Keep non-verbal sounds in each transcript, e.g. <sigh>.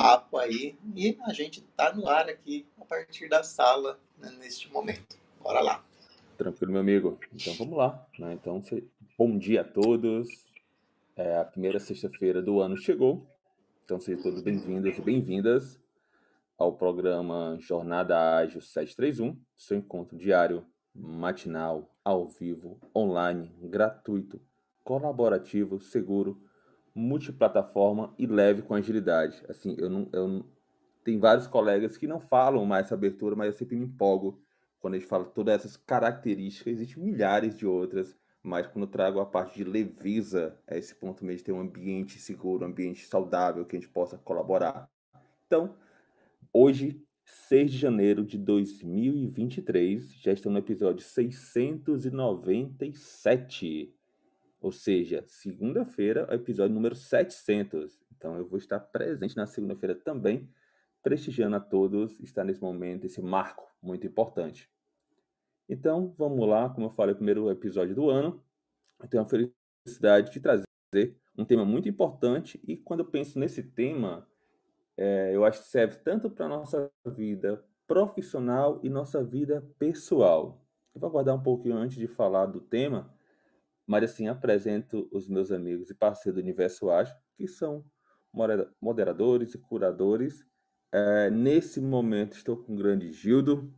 Papo aí e a gente tá no ar aqui a partir da sala né, neste momento. Bora lá. Tranquilo, meu amigo. Então vamos lá. Né? Então, bom dia a todos. É, a primeira sexta-feira do ano chegou. Então sejam todos bem-vindos e bem-vindas ao programa Jornada Ágil 731, seu encontro diário, matinal, ao vivo, online, gratuito, colaborativo, seguro multiplataforma e leve com agilidade. Assim, eu não, eu não... tem vários colegas que não falam mais essa abertura, mas eu sempre me empolgo quando a gente fala todas essas características. Existem milhares de outras, mas quando eu trago a parte de leveza, é esse ponto mesmo de ter um ambiente seguro, um ambiente saudável que a gente possa colaborar. Então, hoje, 6 de janeiro de 2023, já estamos no episódio 697 ou seja, segunda-feira, o episódio número 700. Então eu vou estar presente na segunda-feira também, prestigiando a todos, estar nesse momento, esse marco muito importante. Então, vamos lá, como eu falei, primeiro episódio do ano. Eu tenho a felicidade de trazer um tema muito importante e quando eu penso nesse tema, é, eu acho que serve tanto para a nossa vida profissional e nossa vida pessoal. Eu vou aguardar um pouquinho antes de falar do tema, mas assim apresento os meus amigos e parceiros do Universo Ágil, que são moderadores e curadores. É, nesse momento estou com o grande Gildo,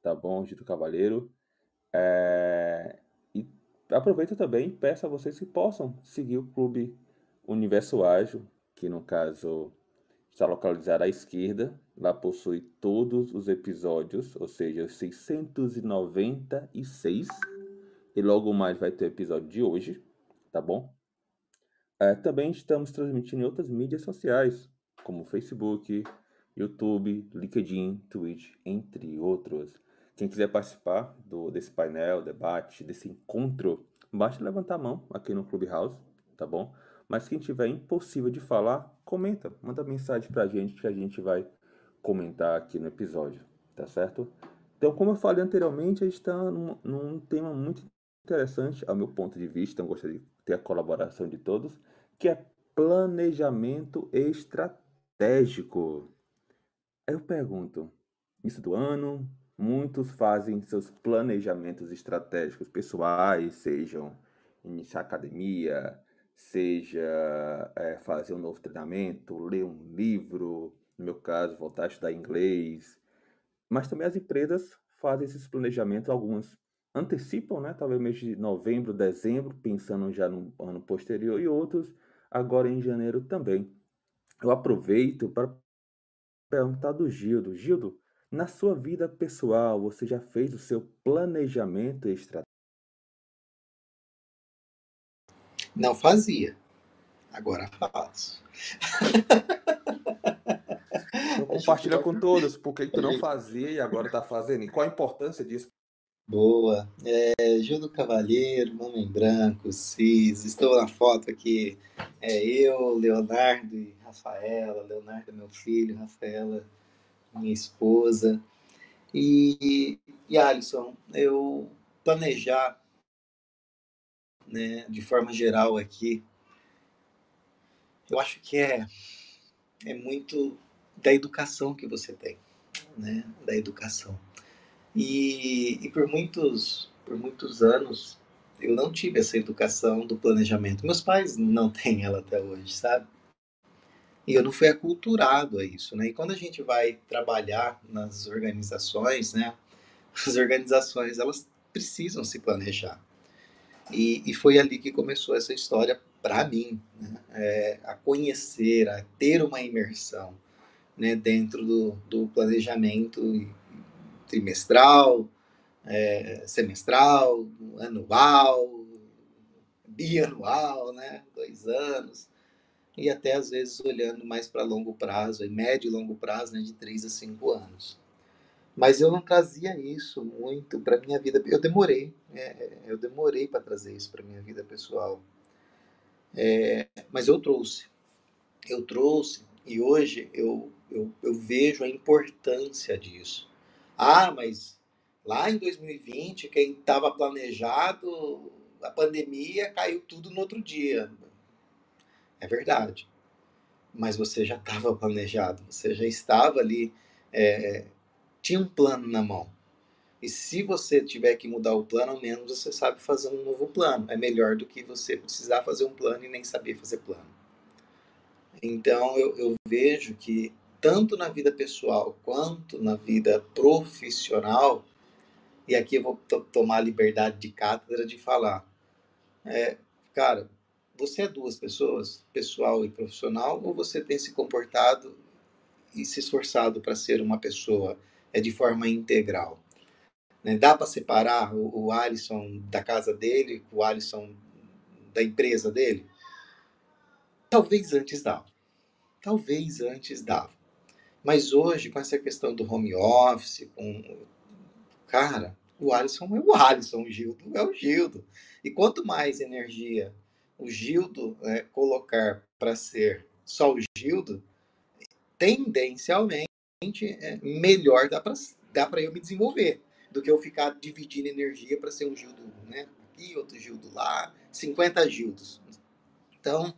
tá bom, Gildo Cavaleiro. É, e aproveito também e peço a vocês que possam seguir o Clube Universo Ágil, que no caso está localizado à esquerda. Lá possui todos os episódios, ou seja, os 696 e logo mais vai ter o episódio de hoje, tá bom? É, também estamos transmitindo em outras mídias sociais, como Facebook, YouTube, LinkedIn, Twitch, entre outros. Quem quiser participar do, desse painel, debate, desse encontro, basta levantar a mão aqui no Clubhouse, tá bom? Mas quem tiver impossível de falar, comenta, manda mensagem pra gente que a gente vai comentar aqui no episódio, tá certo? Então, como eu falei anteriormente, a gente está num, num tema muito interessante, ao meu ponto de vista, eu gostaria de ter a colaboração de todos, que é planejamento estratégico. Aí eu pergunto, isso do ano, muitos fazem seus planejamentos estratégicos pessoais, sejam iniciar academia, seja é, fazer um novo treinamento, ler um livro, no meu caso, voltar a estudar inglês. Mas também as empresas fazem esses planejamentos, algumas antecipam, né, talvez mês de novembro, dezembro, pensando já no ano posterior, e outros agora em janeiro também. Eu aproveito para perguntar do Gildo. Gildo, na sua vida pessoal, você já fez o seu planejamento estratégico? Não fazia. Agora faço. Então, <laughs> compartilha com todos por que tu não fazia e agora está fazendo. E qual a importância disso Boa. É, Gil do Cavalheiro, Homem Branco, Cis. Estou na foto aqui. É eu, Leonardo e Rafaela. Leonardo é meu filho, Rafaela, minha esposa. E, e Alisson, eu planejar, né, de forma geral aqui, eu acho que é, é muito da educação que você tem, né, da educação. E, e por muitos por muitos anos eu não tive essa educação do planejamento. Meus pais não <laughs> têm ela até hoje, sabe? E eu não fui aculturado a isso, né? E quando a gente vai trabalhar nas organizações, né? As organizações, elas precisam se planejar. E, e foi ali que começou essa história para mim, né? é, a conhecer, a ter uma imersão né, dentro do, do planejamento trimestral, é, semestral, anual, bianual, né, dois anos, e até às vezes olhando mais para longo prazo, médio e longo prazo, né, de três a cinco anos. Mas eu não trazia isso muito para minha vida. Eu demorei, é, eu demorei para trazer isso para minha vida pessoal. É, mas eu trouxe, eu trouxe e hoje eu, eu, eu vejo a importância disso. Ah, mas lá em 2020, quem estava planejado, a pandemia caiu tudo no outro dia. É verdade. Mas você já estava <laughs> planejado, você já estava ali, é, tinha um plano na mão. E se você tiver que mudar o plano, ao menos você sabe fazer um novo plano. É melhor do que você precisar fazer um plano e nem saber fazer plano. Então eu, eu vejo que tanto na vida pessoal quanto na vida profissional, e aqui eu vou tomar a liberdade de cátedra de falar, é, cara, você é duas pessoas, pessoal e profissional, ou você tem se comportado e se esforçado para ser uma pessoa é de forma integral? Né? Dá para separar o, o Alisson da casa dele, o Alisson da empresa dele? Talvez antes dava. Talvez antes dava. Mas hoje, com essa questão do home office, com. Cara, o Alisson é o Alisson, o Gildo é o Gildo. E quanto mais energia o Gildo né, colocar para ser só o Gildo, tendencialmente é, melhor dá para dá eu me desenvolver do que eu ficar dividindo energia para ser um Gildo né, aqui, outro Gildo lá, 50 Gildos. Então,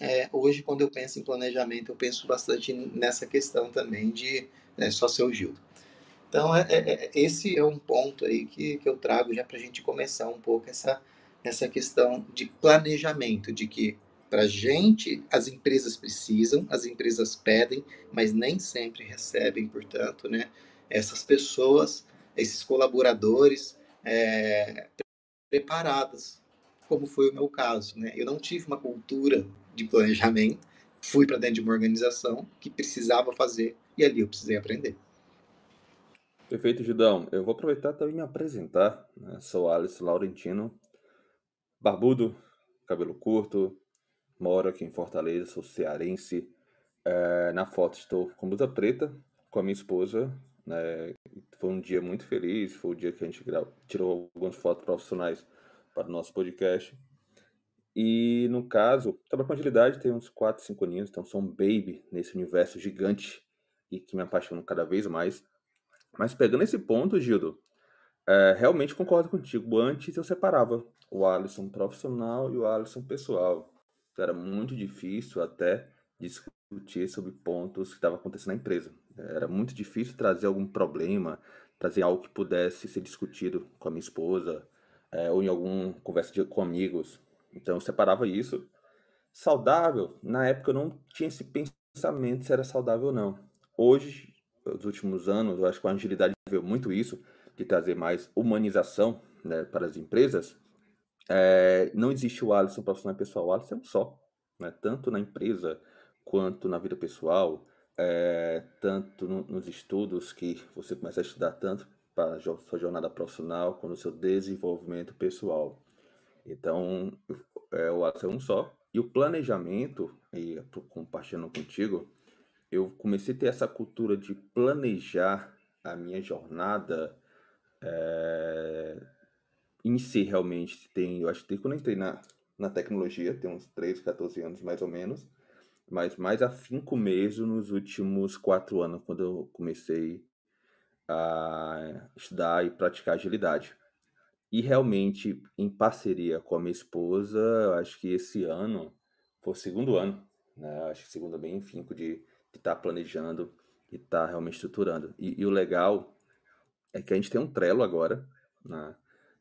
é, hoje, quando eu penso em planejamento, eu penso bastante nessa questão também de é, só ser o Gildo. Então, é, é, é, esse é um ponto aí que, que eu trago já para a gente começar um pouco essa, essa questão de planejamento, de que para gente as empresas precisam, as empresas pedem, mas nem sempre recebem, portanto, né, essas pessoas, esses colaboradores é, como foi o meu caso. Né? Eu não tive uma cultura de planejamento, fui para dentro de uma organização que precisava fazer e ali eu precisei aprender. Perfeito, Judão. Eu vou aproveitar também me apresentar. Né? Sou Alice Laurentino, barbudo, cabelo curto, moro aqui em Fortaleza, sou cearense. É, na foto estou com blusa preta, com a minha esposa. Né? Foi um dia muito feliz, foi o dia que a gente tirou algumas fotos profissionais para o nosso podcast. E no caso, trabalho com agilidade tem uns 4, 5 aninhos, então sou um baby nesse universo gigante e que me apaixono cada vez mais. Mas pegando esse ponto, Gildo, é, realmente concordo contigo. Antes eu separava o Alisson profissional e o Alisson pessoal. Então, era muito difícil até discutir sobre pontos que estavam acontecendo na empresa. Era muito difícil trazer algum problema, trazer algo que pudesse ser discutido com a minha esposa, é, ou em alguma conversa de, com amigos. Então eu separava isso. Saudável, na época eu não tinha esse pensamento se era saudável ou não. Hoje, nos últimos anos, eu acho que a agilidade veio muito isso, de trazer mais humanização né, para as empresas. É, não existe o Alisson profissional e pessoal, o Alisson é um só. Né, tanto na empresa quanto na vida pessoal, é, tanto no, nos estudos que você começa a estudar tanto para a sua jornada profissional quanto o seu desenvolvimento pessoal. Então, é, o ato é um só. E o planejamento, e compartilhando contigo, eu comecei a ter essa cultura de planejar a minha jornada é, em si, realmente. Tem, eu acho que quando eu entrei na, na tecnologia, tem uns 13, 14 anos mais ou menos, mas mais afinco mesmo nos últimos quatro anos, quando eu comecei a estudar e praticar agilidade. E realmente, em parceria com a minha esposa, acho que esse ano foi o segundo ano, né? Acho que segundo bem finco de estar tá planejando e estar tá realmente estruturando. E, e, o legal é que a gente tem um trelo agora, né?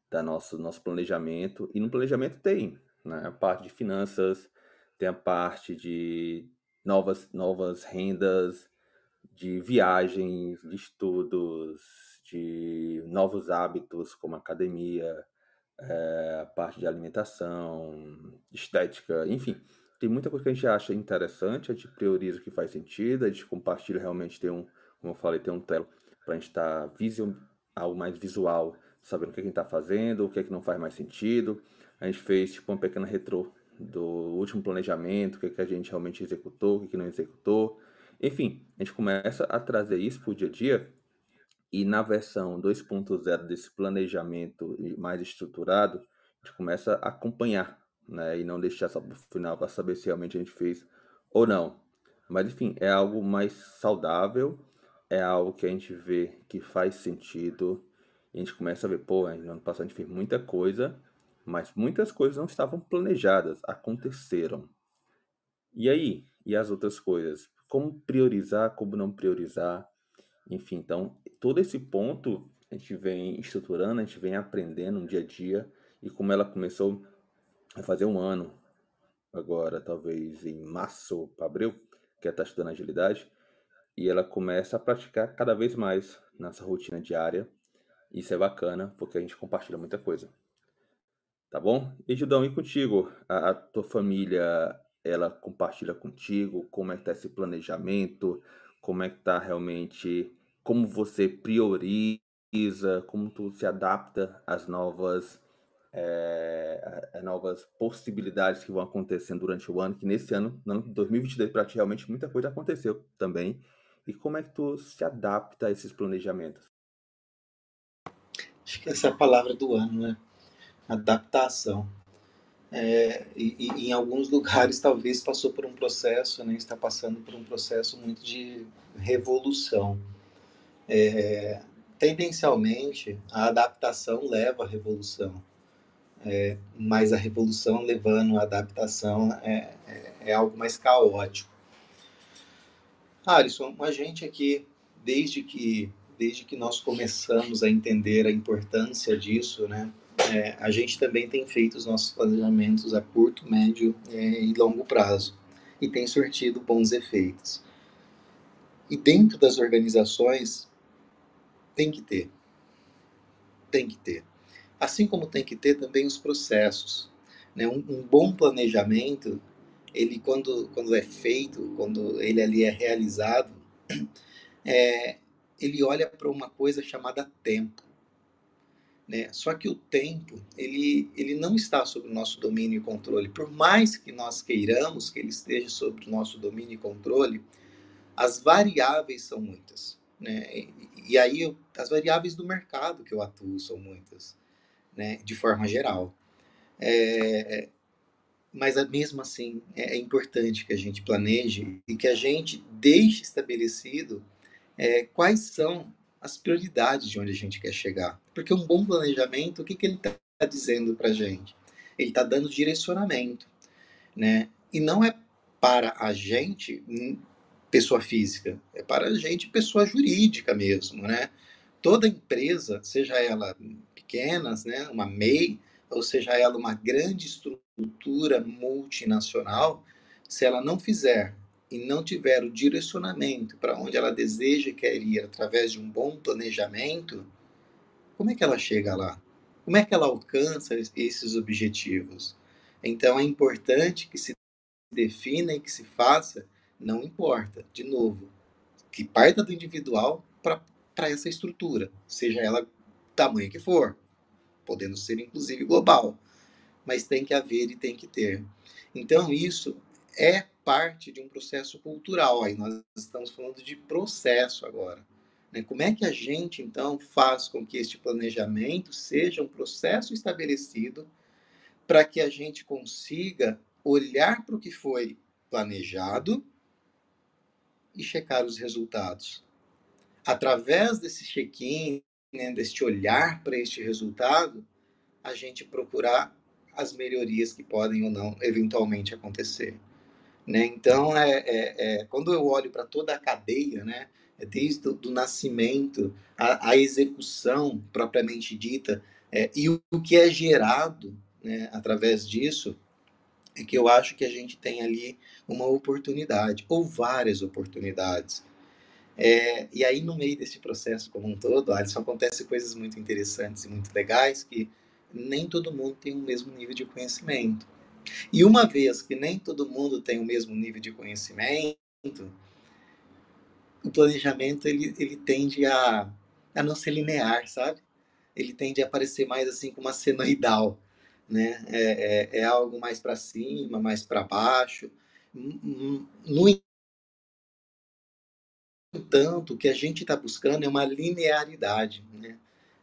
Da nosso, nosso planejamento. E no planejamento tem né? a parte de finanças, tem a parte de novas, novas rendas, de viagens, de estudos, de novos hábitos como academia, é, parte de alimentação, estética, enfim. Tem muita coisa que a gente acha interessante, a gente prioriza o que faz sentido, a gente compartilha realmente, tem um, como eu falei, tem um telo para a gente estar tá algo mais visual, sabendo o que a gente está fazendo, o que é que não faz mais sentido. A gente fez tipo uma pequena retrô do último planejamento, o que, é que a gente realmente executou, o que, é que não executou. Enfim, a gente começa a trazer isso para o dia a dia e na versão 2.0 desse planejamento mais estruturado, a gente começa a acompanhar, né? E não deixar só para o final para saber se realmente a gente fez ou não. Mas enfim, é algo mais saudável, é algo que a gente vê que faz sentido. A gente começa a ver, pô, no ano passado a gente fez muita coisa, mas muitas coisas não estavam planejadas, aconteceram. E aí? E as outras coisas? Como priorizar, como não priorizar? Enfim, então, todo esse ponto a gente vem estruturando, a gente vem aprendendo no dia a dia. E como ela começou a fazer um ano, agora, talvez em março para abril, que ela está estudando agilidade, e ela começa a praticar cada vez mais nessa rotina diária. Isso é bacana, porque a gente compartilha muita coisa. Tá bom? E Judão, e contigo? A, a tua família, ela compartilha contigo como é que tá esse planejamento? Como é que tá realmente como você prioriza, como tu se adapta às novas é, novas possibilidades que vão acontecendo durante o ano, que nesse ano, no ano 2022, para ti realmente muita coisa aconteceu também. E como é que tu se adapta a esses planejamentos? Acho que essa é a palavra do ano, né? Adaptação. É, e, e, em alguns lugares talvez passou por um processo, né? Está passando por um processo muito de revolução é, tendencialmente, a adaptação leva à revolução, é, mas a revolução levando à adaptação é, é, é algo mais caótico. Alisson, a gente aqui, desde que, desde que nós começamos a entender a importância disso, né, é, a gente também tem feito os nossos planejamentos a curto, médio é, e longo prazo e tem surtido bons efeitos. E dentro das organizações, tem que ter. Tem que ter. Assim como tem que ter também os processos. Né? Um, um bom planejamento, ele quando, quando é feito, quando ele ali é realizado, <clears throat> é, ele olha para uma coisa chamada tempo. Né? Só que o tempo, ele, ele não está sob o nosso domínio e controle. Por mais que nós queiramos que ele esteja sob o nosso domínio e controle, as variáveis são muitas. Né? E aí, eu, as variáveis do mercado que eu atuo são muitas, né? de forma geral. É, mas mesmo assim, é, é, importante que a gente planeje e que a gente deixe estabelecido é, quais são as prioridades de onde a gente quer chegar. Porque um bom planejamento, o que, que ele está dizendo para a gente? Ele está dando direcionamento, né? E não é para a gente pessoa física, é para a gente pessoa jurídica mesmo, né? Toda empresa, seja ela pequena, né, uma MEI, ou seja ela uma grande estrutura multinacional, se ela não fizer e não tiver o direcionamento para onde ela deseja e quer ir através de um bom planejamento, como é que ela chega lá? Como é que ela alcança esses objetivos? Então é importante que se defina e que se faça não importa, de novo, que parta do individual para essa estrutura, seja ela tamanho que for, podendo ser inclusive global, mas tem que haver e tem que ter. Então, isso é parte de um processo cultural. Aí nós estamos falando de processo agora. Né? Como é que a gente, então, faz com que este planejamento seja um processo estabelecido para que a gente consiga olhar para o que foi planejado e checar os resultados. Através desse check-in, né, deste olhar para este resultado, a gente procurar as melhorias que podem ou não eventualmente acontecer. Né? Então, é, é, é, quando eu olho para toda a cadeia, né, é desde o nascimento, a, a execução propriamente dita, é, e o, o, que é gerado né, através disso, é que eu acho que a gente tem ali uma oportunidade, ou várias oportunidades. É, e aí, no meio desse processo como um todo, Alisson, acontecem coisas muito interessantes e muito legais que nem todo mundo tem o mesmo nível de conhecimento. E uma vez que nem todo mundo tem o mesmo nível de conhecimento, o planejamento ele, ele tende a, a não ser linear, sabe? Ele tende a aparecer mais assim como uma senoidal, <laughs> né? É, é, é algo mais para cima, mais para baixo. No entanto, o que a gente está buscando é uma linearidade, né?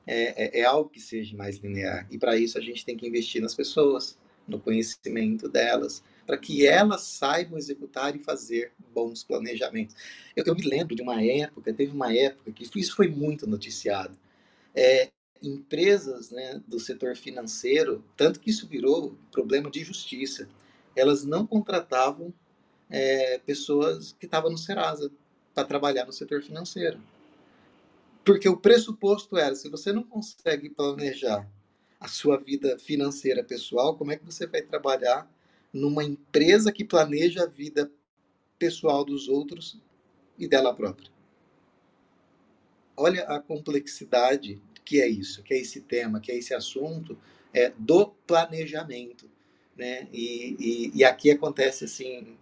É, é, é, algo que seja mais linear. E para isso a gente tem que investir nas pessoas, no conhecimento delas, para que elas saibam executar e fazer bons planejamentos. Eu, eu, me lembro de uma época, teve uma época que isso foi muito noticiado. É, empresas né, do setor financeiro, tanto que isso virou problema de justiça, elas não contratavam é, pessoas que estavam no Serasa para trabalhar no setor financeiro. Porque o pressuposto era, se você não consegue planejar a sua vida financeira pessoal, como é que você vai trabalhar numa empresa que planeja a vida pessoal dos outros e dela própria? Olha a complexidade que é isso, que é esse tema, que é esse assunto é, do planejamento. Né? E, e, e aqui acontece assim,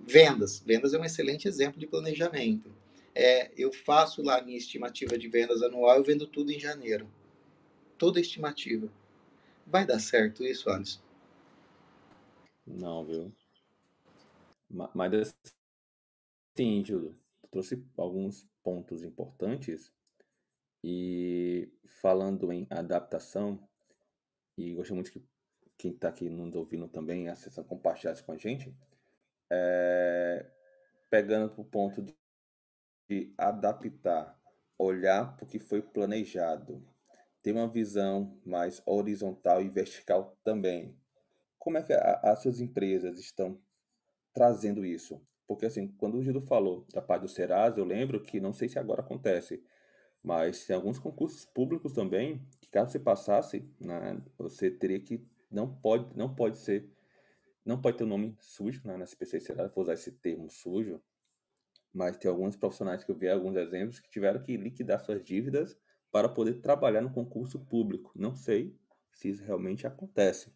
vendas. Vendas é um excelente exemplo de planejamento. É, eu faço lá minha estimativa de vendas anual, eu vendo tudo em janeiro toda estimativa. Vai dar certo isso, Alisson? Não, viu? Mas sim, Júlio, trouxe alguns pontos importantes e falando em adaptação, e gosto muito que quem está aqui nos ouvindo também, a sessão com a gente, é, pegando para o ponto de, de adaptar, olhar para o que foi planejado, ter uma visão mais horizontal e vertical também. Como é que as suas empresas estão trazendo isso? Porque, assim, quando o Gildo falou da parte do Serasa, eu lembro que, não sei se agora acontece, mas tem alguns concursos públicos também, que caso você passasse, né, você teria que, não pode, não pode ser, não pode ter o um nome sujo né, na SPC Serasa, vou usar esse termo sujo, mas tem alguns profissionais que eu vi alguns exemplos que tiveram que liquidar suas dívidas para poder trabalhar no concurso público. Não sei se isso realmente acontece.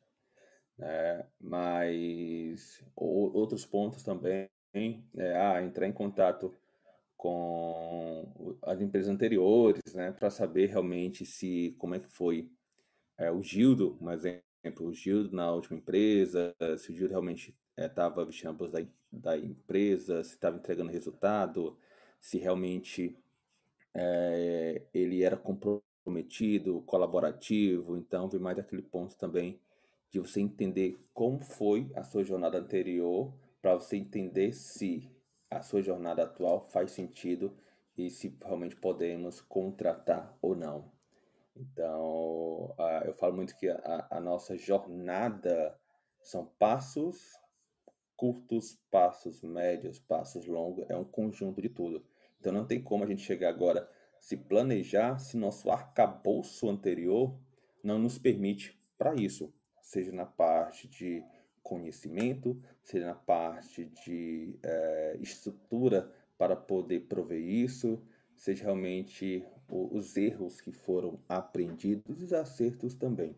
Né? Mas outros pontos também, é, ah, entrar em contato com as empresas anteriores, né, para saber realmente se como é que foi é, o Gildo, um exemplo, o Gildo na última empresa, se o Gildo realmente estava é, vestindo a bolsa da, da empresa, se estava entregando resultado, se realmente é, ele era comprometido, colaborativo, então vi mais aquele ponto também de você entender como foi a sua jornada anterior, para você entender se a sua jornada atual faz sentido e se realmente podemos contratar ou não. Então, eu falo muito que a, a nossa jornada são passos curtos, passos médios, passos longos, é um conjunto de tudo. Então não tem como a gente chegar agora se planejar se nosso arcabouço anterior não nos permite para isso, seja na parte de conhecimento, seja na parte de é, estrutura para poder prover isso, seja realmente o, os erros que foram aprendidos e os acertos também.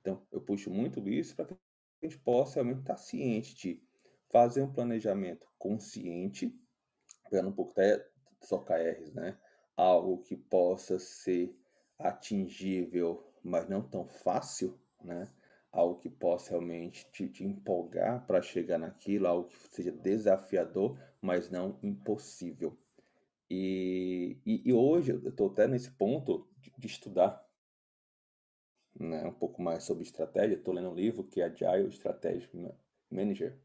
Então, eu puxo muito isso para que a gente possa realmente estar ciente de fazer um planejamento consciente, pegando um pouco até só KRs, né? Algo que possa ser atingível, mas não tão fácil, né? Algo que possa realmente te, te empolgar para chegar naquilo, algo que seja desafiador, mas não impossível. E, e, e hoje eu estou até nesse ponto de, de estudar né, um pouco mais sobre estratégia. Estou lendo um livro que é Agile Strategic Manager,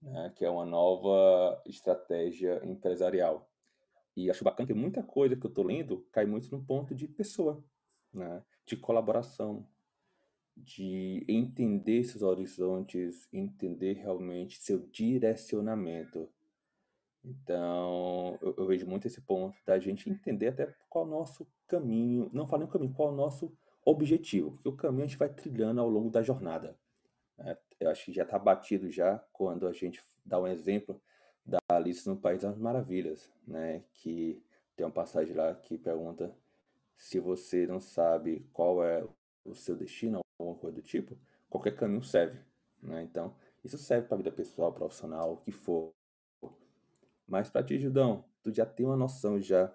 né, que é uma nova estratégia empresarial. E acho bacana que muita coisa que eu estou lendo cai muito no ponto de pessoa, né? de colaboração, de entender esses horizontes, entender realmente seu direcionamento. Então, eu, eu, vejo muito esse ponto da gente entender até qual é o nosso caminho, não falando caminho, qual é o nosso objetivo, porque o caminho a gente vai trilhando ao longo da jornada. Né? Eu acho que já está batido já quando a gente dá um exemplo da Alice no País das Maravilhas, né? Que tem uma passagem lá que pergunta se você não sabe qual é o seu destino, alguma coisa do tipo, qualquer caminho serve. Né? Então, isso serve para a vida pessoal, profissional, o que for. Mas para ti, Judão, tu já tem uma noção já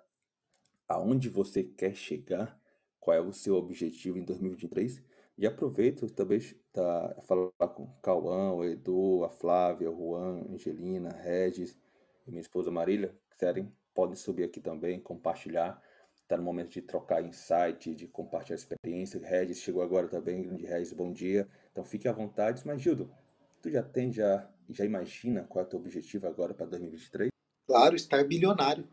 aonde você quer chegar, qual é o seu objetivo em 2023. E aproveito também tá, falar com o Cauã, o Edu, a Flávia, o Juan, Angelina, Regis e minha esposa Marília, quiserem, podem subir aqui também, compartilhar. Está no momento de trocar insight, de compartilhar experiência. Regis chegou agora também, grande Regis, bom dia. Então fique à vontade. Mas, Gildo, tu já tem, já, já imagina qual é o teu objetivo agora para 2023? Claro, estar bilionário.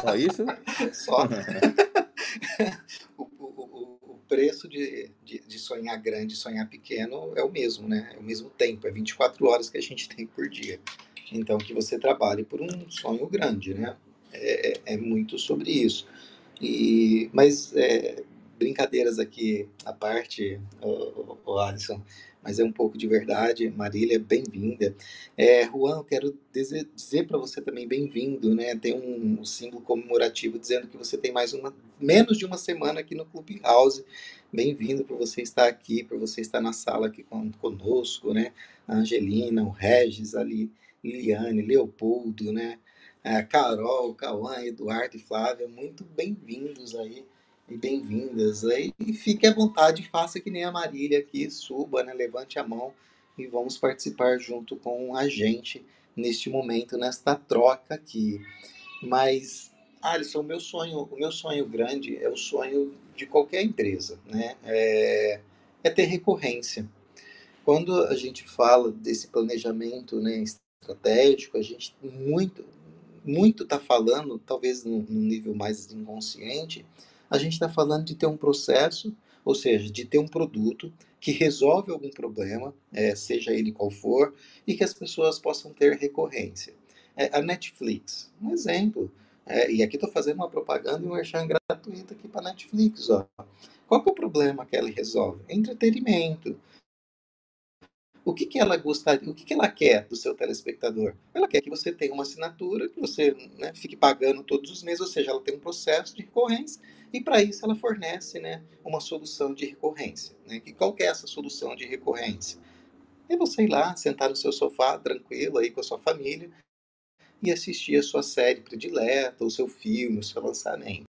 Só isso? <laughs> Só. <laughs> o, o, o, preço de, de, de, sonhar grande sonhar pequeno é o mesmo, né? É o mesmo tempo, é 24 horas que a gente tem por dia. Então, que você trabalhe por um sonho grande, né? É, é, é muito sobre isso. E, mas, é, brincadeiras aqui à parte, o, o Alisson, mas é um pouco de verdade. Marília, bem-vinda. É, Juan, quero dizer, dizer para você também bem-vindo, né? Tem um símbolo comemorativo dizendo que você tem mais uma, menos de uma semana aqui no Clube House. Bem-vindo por você estar aqui, por você estar na sala aqui conosco, né? A Angelina, o Regis ali, Liliane, Leopoldo, né? A Carol, Cauã, Eduardo e Flávia, muito bem-vindos aí e bem-vindas. Aí fique à vontade, faça que nem a Marília aqui, suba, né, levante a mão e vamos participar junto com a gente neste momento, nesta troca aqui. Mas, Alisson, o meu sonho, o meu sonho grande é o sonho de qualquer empresa, né? É, é ter recorrência. Quando a gente fala desse planejamento né, estratégico, a gente muito muito está falando, talvez num nível mais inconsciente, a gente está falando de ter um processo, ou seja, de ter um produto que resolve algum problema, é, seja ele qual for, e que as pessoas possam ter recorrência. É, a Netflix, um exemplo. É, e aqui estou fazendo uma propaganda e um merchan gratuito aqui para Netflix. Ó. Qual é o problema que ela resolve? Entretenimento. O que, que ela gostaria, o que, que ela quer do seu telespectador? Ela quer que você tenha uma assinatura, que você né, fique pagando todos os meses, ou seja, ela tem um processo de recorrência e para isso ela fornece né, uma solução de recorrência. Né? E qual que é essa solução de recorrência? É você ir lá, sentar no seu sofá, tranquilo, aí com a sua família, e assistir a sua série predileta, o seu filme, o seu lançamento.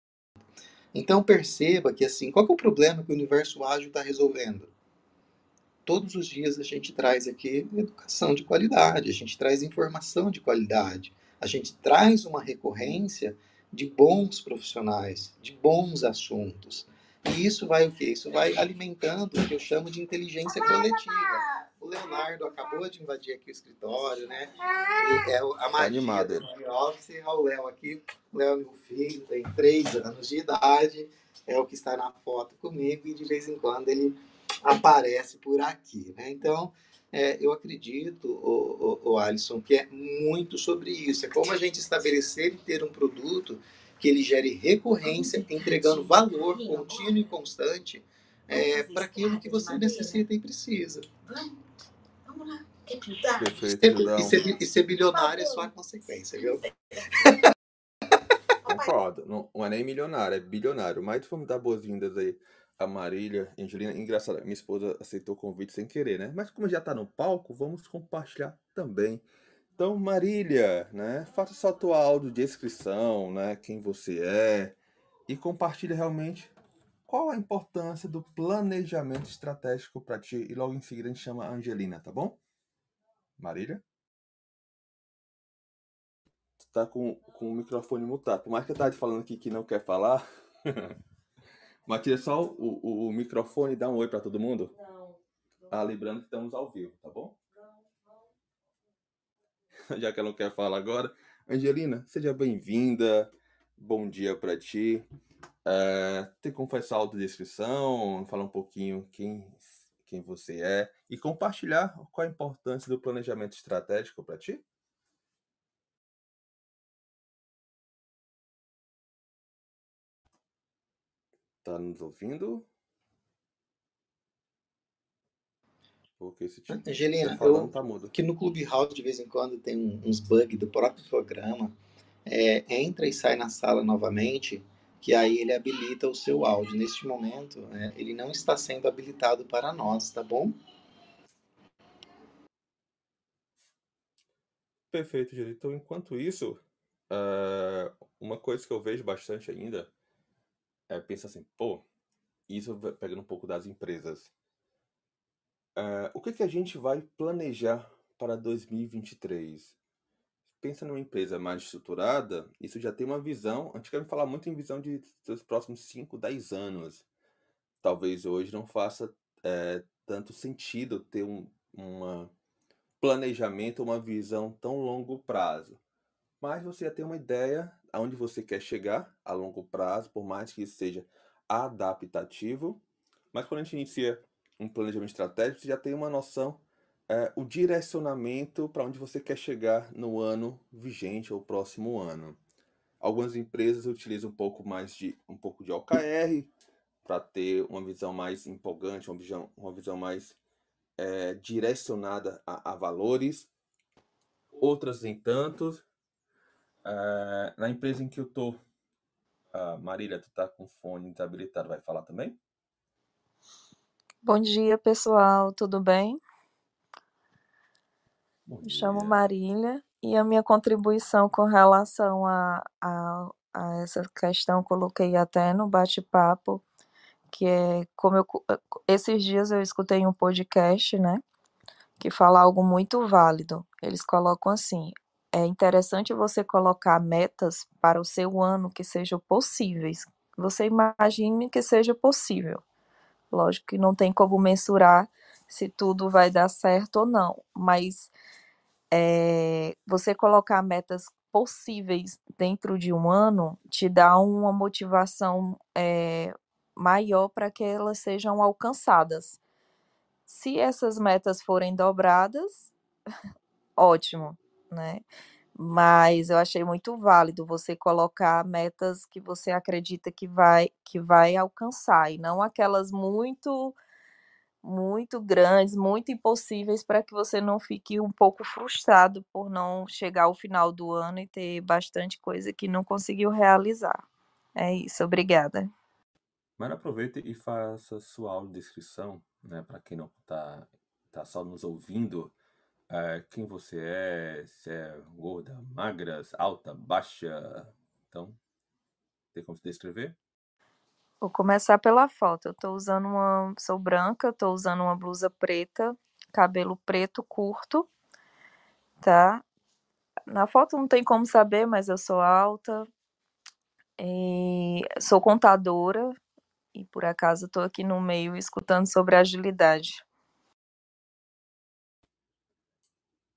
Então perceba que assim, qual é o problema que o universo ágil está resolvendo? Todos os dias a gente traz aqui educação de qualidade, a gente traz informação de qualidade, a gente traz uma recorrência de bons profissionais, de bons assuntos. E isso vai o quê? Isso vai alimentando o que eu chamo de inteligência coletiva. O Leonardo acabou de invadir aqui o escritório, né? E é a magia Animado. do office. O Léo aqui. O Léo é meu filho, tem três anos de idade. É o que está na foto comigo e de vez em quando ele aparece por aqui, né? Então, é, eu acredito, o, o, o Alisson, que é muito sobre isso. É como a gente estabelecer e ter um produto que ele gere recorrência, entregando valor contínuo e constante é, para aquilo que você necessita e precisa. Vamos lá. Perfeito, e, ser, e ser bilionário é só a consequência, viu? Concordo. Não, não é nem milionário, é bilionário. Mas vamos dar boas-vindas aí a Marília, Angelina, engraçado, minha esposa aceitou o convite sem querer, né? Mas como já tá no palco, vamos compartilhar também. Então, Marília, né? Faça só a tua audiodescrição, né? Quem você é e compartilha realmente qual a importância do planejamento estratégico para ti. E logo em seguida a gente chama a Angelina, tá bom? Marília? Tu tá com, com o microfone mutado. Por mais que eu tava te falando aqui que não quer falar. <laughs> Matilha, só o, o, o, microfone dá um oi para todo mundo? Não. Ah, lembrando que estamos ao vivo, tá bom? Não, não. <laughs> Já que ela não quer falar agora. Angelina, seja bem-vinda. Bom dia para ti. É, tem como fazer sua autodescrição, falar um pouquinho quem, quem você é e compartilhar qual a importância do planejamento estratégico para ti? Tá nos ouvindo? Porque esse tipo Angelina, tá falando, eu, tá mudo. que no Clubhouse de vez em quando tem uns bugs do próprio programa. É, entra e sai na sala novamente, que aí ele habilita o seu áudio. Neste momento, é, ele não está sendo habilitado para nós, tá bom? Perfeito, Júlio. Então, enquanto isso, uh, uma coisa que eu vejo bastante ainda é pensar assim, pô, isso pegando um pouco das empresas. Uh, o que, que a gente vai planejar para 2023? Pensa numa empresa mais estruturada, isso já tem uma visão. Antigamente falar muito em visão de dos próximos 5, 10 anos. Talvez hoje não faça é, tanto sentido ter um uma planejamento, uma visão tão longo prazo. Mas você já tem uma ideia aonde você quer chegar a longo prazo, por mais que isso seja adaptativo. Mas quando a gente inicia um planejamento estratégico, você já tem uma noção, é, o direcionamento para onde você quer chegar no ano vigente ou próximo ano. Algumas empresas utilizam um pouco mais de um pouco de OKR para ter uma visão mais empolgante, uma visão, uma visão mais é, direcionada a, a, valores. Outras nem tanto. É, na empresa em que eu estou, Marília, tu está com fone desabilitado, vai falar também? Bom dia, pessoal, tudo bem? Bom Me chamo Marília e a minha contribuição com relação a, a, a essa questão coloquei até no bate-papo, que é como eu, esses dias eu escutei um podcast, né, que fala algo muito válido. Eles colocam assim: é interessante você colocar metas para o seu ano que sejam possíveis. Você imagine que seja possível. Lógico que não tem como mensurar se tudo vai dar certo ou não, mas é, você colocar metas possíveis dentro de um ano te dá uma motivação é, maior para que elas sejam alcançadas. Se essas metas forem dobradas, <laughs> ótimo, né? Mas eu achei muito válido você colocar metas que você acredita que vai que vai alcançar e não aquelas muito muito grandes, muito impossíveis para que você não fique um pouco frustrado por não chegar ao final do ano e ter bastante coisa que não conseguiu realizar. É isso, obrigada. Mas aproveite e faça sua audiodescrição, né, para quem não está tá só nos ouvindo, é, quem você é, se é gorda, magra, alta, baixa. Então, tem como se descrever? Vou começar pela foto. Eu tô usando uma. Sou branca, tô usando uma blusa preta, cabelo preto curto, tá? Na foto não tem como saber, mas eu sou alta. Sou contadora e por acaso estou aqui no meio escutando sobre agilidade.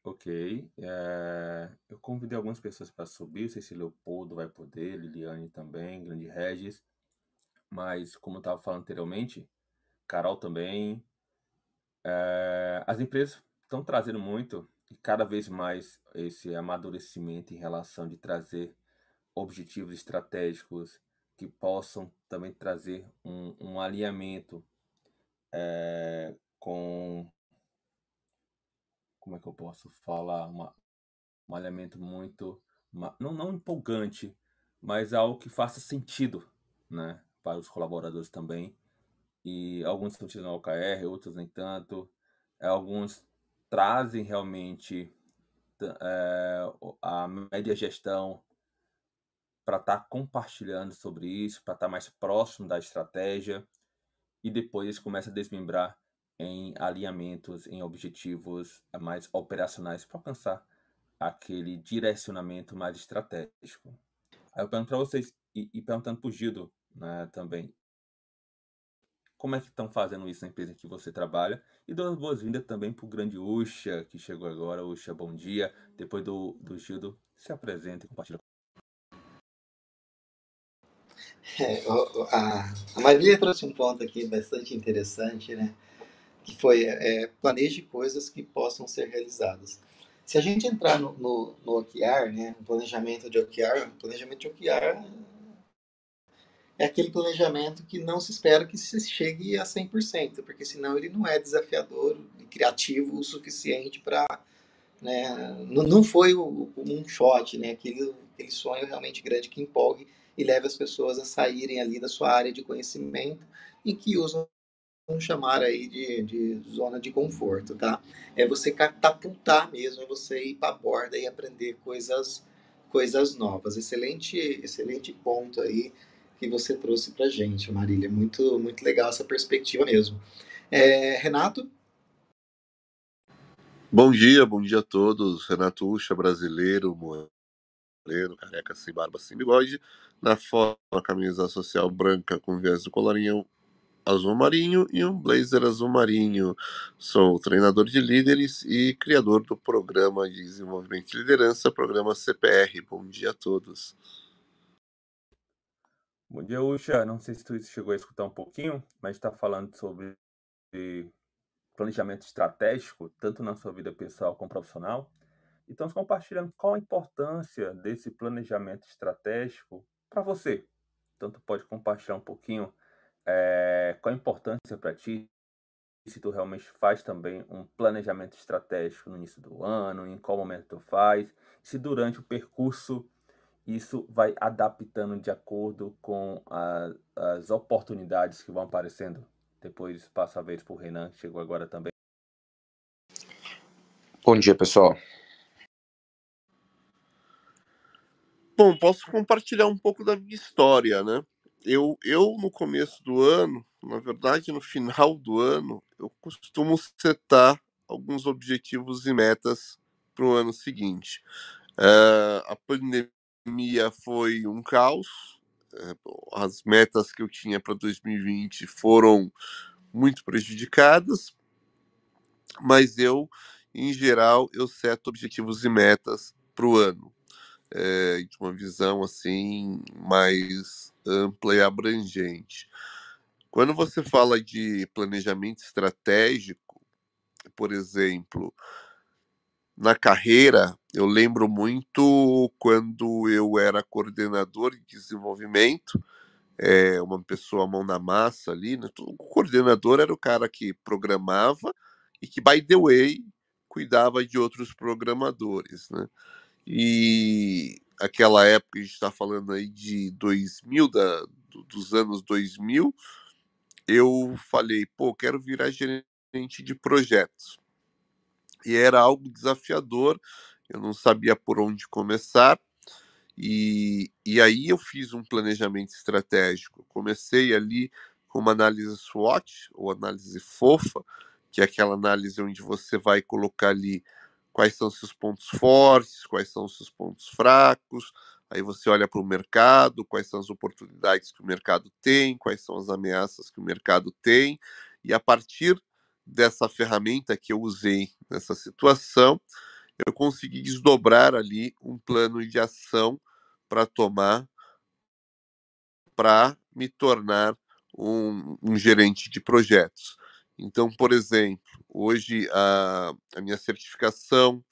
Ok. É, eu convidei algumas pessoas para subir. Não sei se Leopoldo vai poder, Liliane também, Grande Regis. Mas, como eu estava falando anteriormente, Carol também. É, as empresas estão trazendo muito e cada vez mais esse amadurecimento em relação de trazer objetivos estratégicos que possam também trazer um, um alinhamento é, com como é que eu posso falar? Uma, um alinhamento muito. Uma, não, não empolgante, mas algo que faça sentido né, para os colaboradores também. E alguns estão utilizando OKR, outros nem tanto. É, alguns trazem realmente é, a média gestão para estar tá compartilhando sobre isso, para estar tá mais próximo da estratégia. E depois começa a desmembrar em alinhamentos, em objetivos mais operacionais para alcançar aquele direcionamento mais estratégico. Aí eu pergunto para vocês, e, e perguntando para o Gildo né, também, como é que estão fazendo isso na empresa que você trabalha? E dou as boas-vindas também para o grande Uxa, que chegou agora. Uxa, bom dia. Depois do, do Gildo, se apresenta e compartilha. É, a, a Marília trouxe um ponto aqui bastante interessante, né? Que foi é, planeje coisas que possam ser realizadas. Se a gente entrar no, no, no OKR, né, o planejamento de OKR, o planejamento de OKR é aquele planejamento que não se espera que se chegue a 100%, porque senão ele não é desafiador e criativo o suficiente para... Né, não, não foi o, um shot, né, aquele, aquele sonho realmente grande que empolgue e leve as pessoas a saírem ali da sua área de conhecimento e que usam chamar aí de, de zona de conforto, tá? É você catapultar mesmo, é você ir para a borda e aprender coisas coisas novas. Excelente, excelente ponto aí que você trouxe para gente, Marília. Muito, muito legal essa perspectiva mesmo. É, Renato? Bom dia, bom dia a todos. Renato Ucha, brasileiro, moreno, careca, sem barba, sem bigode. Na foto, camisa social branca com viés do colarinho azul marinho e um blazer azul marinho. Sou treinador de líderes e criador do programa de desenvolvimento de liderança, programa CPR. Bom dia a todos. Bom dia, Ucha. Não sei se tu chegou a escutar um pouquinho, mas está falando sobre planejamento estratégico, tanto na sua vida pessoal como profissional. E estamos compartilhando qual a importância desse planejamento estratégico para você. Tanto pode compartilhar um pouquinho é, qual a importância para ti, se tu realmente faz também um planejamento estratégico no início do ano, em qual momento tu faz, se durante o percurso isso vai adaptando de acordo com a, as oportunidades que vão aparecendo. Depois passa a vez para o Renan, que chegou agora também. Bom dia, pessoal. Bom, posso compartilhar um pouco da minha história, né? Eu, eu no começo do ano, na verdade no final do ano, eu costumo setar alguns objetivos e metas para o ano seguinte. Uh, a pandemia foi um caos, uh, as metas que eu tinha para 2020 foram muito prejudicadas, mas eu, em geral, eu seto objetivos e metas para o ano. É, de uma visão assim mais ampla e abrangente. Quando você fala de planejamento estratégico, por exemplo, na carreira, eu lembro muito quando eu era coordenador de desenvolvimento, é, uma pessoa mão na massa ali, né? o coordenador era o cara que programava e que, by the way, cuidava de outros programadores, né? E aquela época, a gente está falando aí de 2000, da, dos anos 2000, eu falei, pô, quero virar gerente de projetos. E era algo desafiador, eu não sabia por onde começar. E, e aí eu fiz um planejamento estratégico. Comecei ali com uma análise SWOT, ou análise fofa, que é aquela análise onde você vai colocar ali quais são seus pontos fortes, quais são seus pontos fracos. Aí você olha para o mercado, quais são as oportunidades que o mercado tem, quais são as ameaças que o mercado tem, e a partir dessa ferramenta que eu usei nessa situação, eu consegui desdobrar ali um plano de ação para tomar, para me tornar um, um gerente de projetos. Então, por exemplo, hoje a, a minha certificação,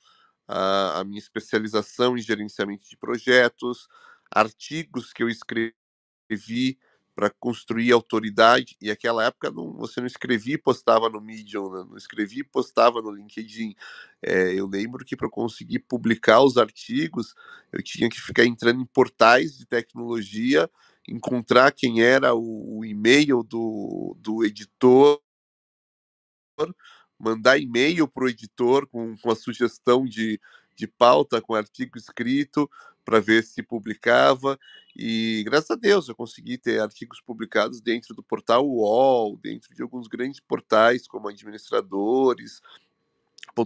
a, a, minha especialização em gerenciamento de projetos, artigos que eu escrevi para construir autoridade, e aquela época não, você não escrevia e postava no Medium, né? não escrevia e postava no LinkedIn. É, eu lembro que para conseguir publicar os artigos, eu tinha que ficar entrando em portais de tecnologia, encontrar quem era o, o e-mail do, do editor, mandar e-mail para o editor com, com a sugestão de, de pauta, com artigo escrito, para ver se publicava. E graças a Deus eu consegui ter artigos publicados dentro do portal UOL, dentro de alguns grandes portais como administradores,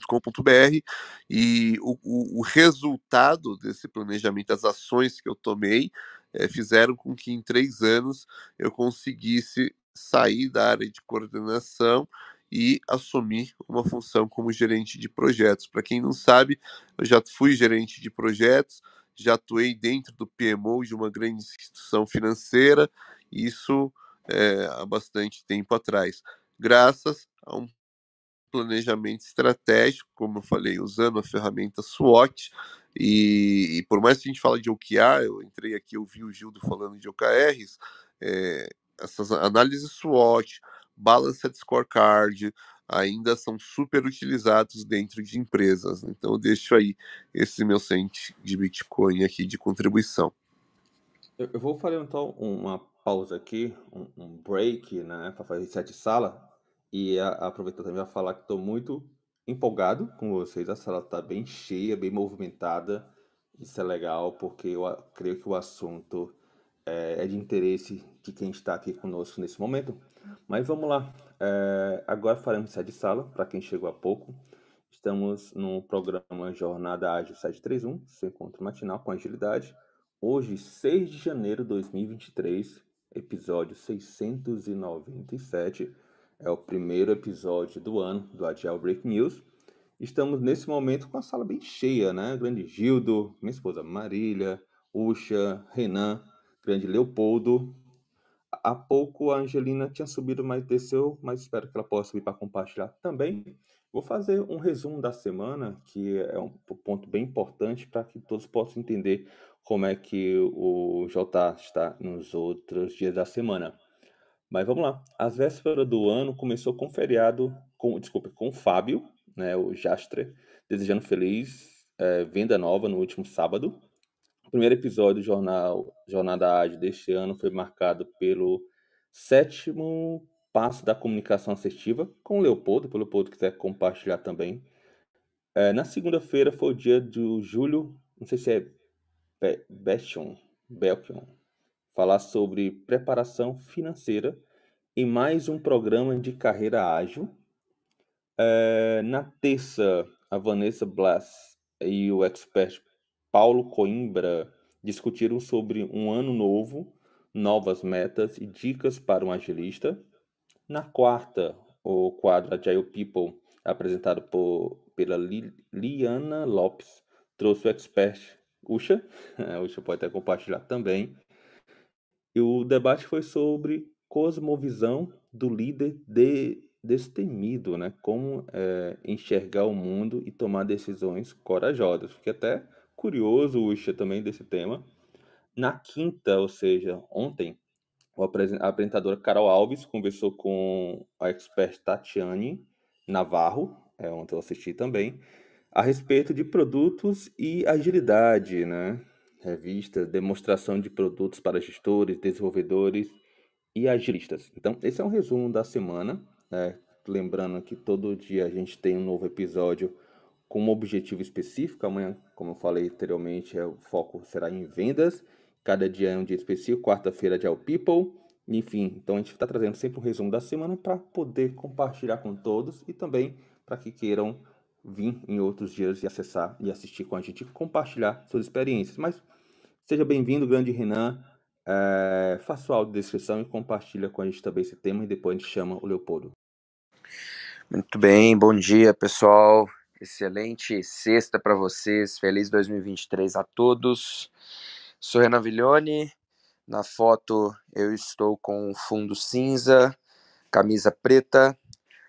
.com.br e o, o, o, resultado desse planejamento, as ações que eu tomei, é, fizeram com que em três anos eu conseguisse sair da área de coordenação e assumir uma função como gerente de projetos. Para quem não sabe, eu já fui gerente de projetos, já atuei dentro do PMO de uma grande instituição financeira, isso é, há bastante tempo atrás, graças a um planejamento estratégico, como eu falei, usando a ferramenta SWOT. E, e por mais que a gente fale de OKR, eu entrei aqui, eu vi o Gildo falando de OKRs, é, essas análises SWOT, Balanced Scorecard ainda são super utilizados dentro de empresas. Então eu deixo aí esse meu cent de Bitcoin aqui de contribuição. Eu vou fazer então uma pausa aqui, um, break, né, para fazer reset de sala e aproveitar também para falar que estou muito empolgado com vocês. A sala está bem cheia, bem movimentada. Isso é legal porque eu creio que o assunto é, é de interesse de quem está aqui conosco nesse momento. Mas vamos lá. É, agora faremos reset de sala para quem chegou há pouco. Estamos no programa Jornada Ágil 731, seu encontro matinal com agilidade. Hoje, 6 de janeiro de 2023, episódio 697. É o primeiro episódio do ano do Agile Break News. Estamos nesse momento com a sala bem cheia, né? Grande Gildo, minha esposa Marília, Uxa, Renan, grande Leopoldo. Há pouco a Angelina tinha subido, mas desceu, mas espero que ela possa subir para compartilhar também. Vou fazer um resumo da semana, que é um ponto bem importante para que todos possam entender como é que o J está nos outros dias da semana. Mas vamos lá. A véspera do ano começou com feriado, com, desculpa, com o Fábio, né, o Jastre, desejando feliz é, venda nova no último sábado. Primeiro episódio do jornal Jornada Ágil deste ano foi marcado pelo sétimo passo da comunicação assertiva com o Leopoldo, para o Leopoldo quiser compartilhar também. É, na segunda-feira foi o dia do Júlio, não sei se é Be Belchion, falar sobre preparação financeira em mais um programa de carreira ágil. É, na terça, a Vanessa Blas e o expert Paulo Coimbra discutiram sobre um ano novo, novas metas e dicas para um agilista. Na quarta, o quadro Agile People, apresentado por, pela Liana Lopes, trouxe o expert Usha, <laughs> Usha pode até compartilhar também. E o debate foi sobre cosmovisão do líder de, destemido, né? Como é, enxergar o mundo e tomar decisões corajosas. Fiquei até curioso, Usha, também desse tema. Na quinta, ou seja, ontem, a apresentadora Carol Alves conversou com a expert Tatiane Navarro, é, ontem eu assisti também, a respeito de produtos e agilidade, né? Revista, demonstração de produtos para gestores, desenvolvedores e agilistas. Então, esse é um resumo da semana, né? Lembrando que todo dia a gente tem um novo episódio com um objetivo específico. Amanhã, como eu falei anteriormente, é, o foco será em vendas Cada dia é um dia específico, quarta-feira é o People. Enfim, então a gente está trazendo sempre um resumo da semana para poder compartilhar com todos e também para que queiram vir em outros dias e acessar e assistir com a gente compartilhar suas experiências. Mas seja bem-vindo, grande Renan. É, faça sua audiodescrição e compartilha com a gente também esse tema e depois a gente chama o Leopoldo. Muito bem, bom dia pessoal. Excelente sexta para vocês. Feliz 2023 a todos. Sou Renan Viglione. Na foto eu estou com fundo cinza, camisa preta,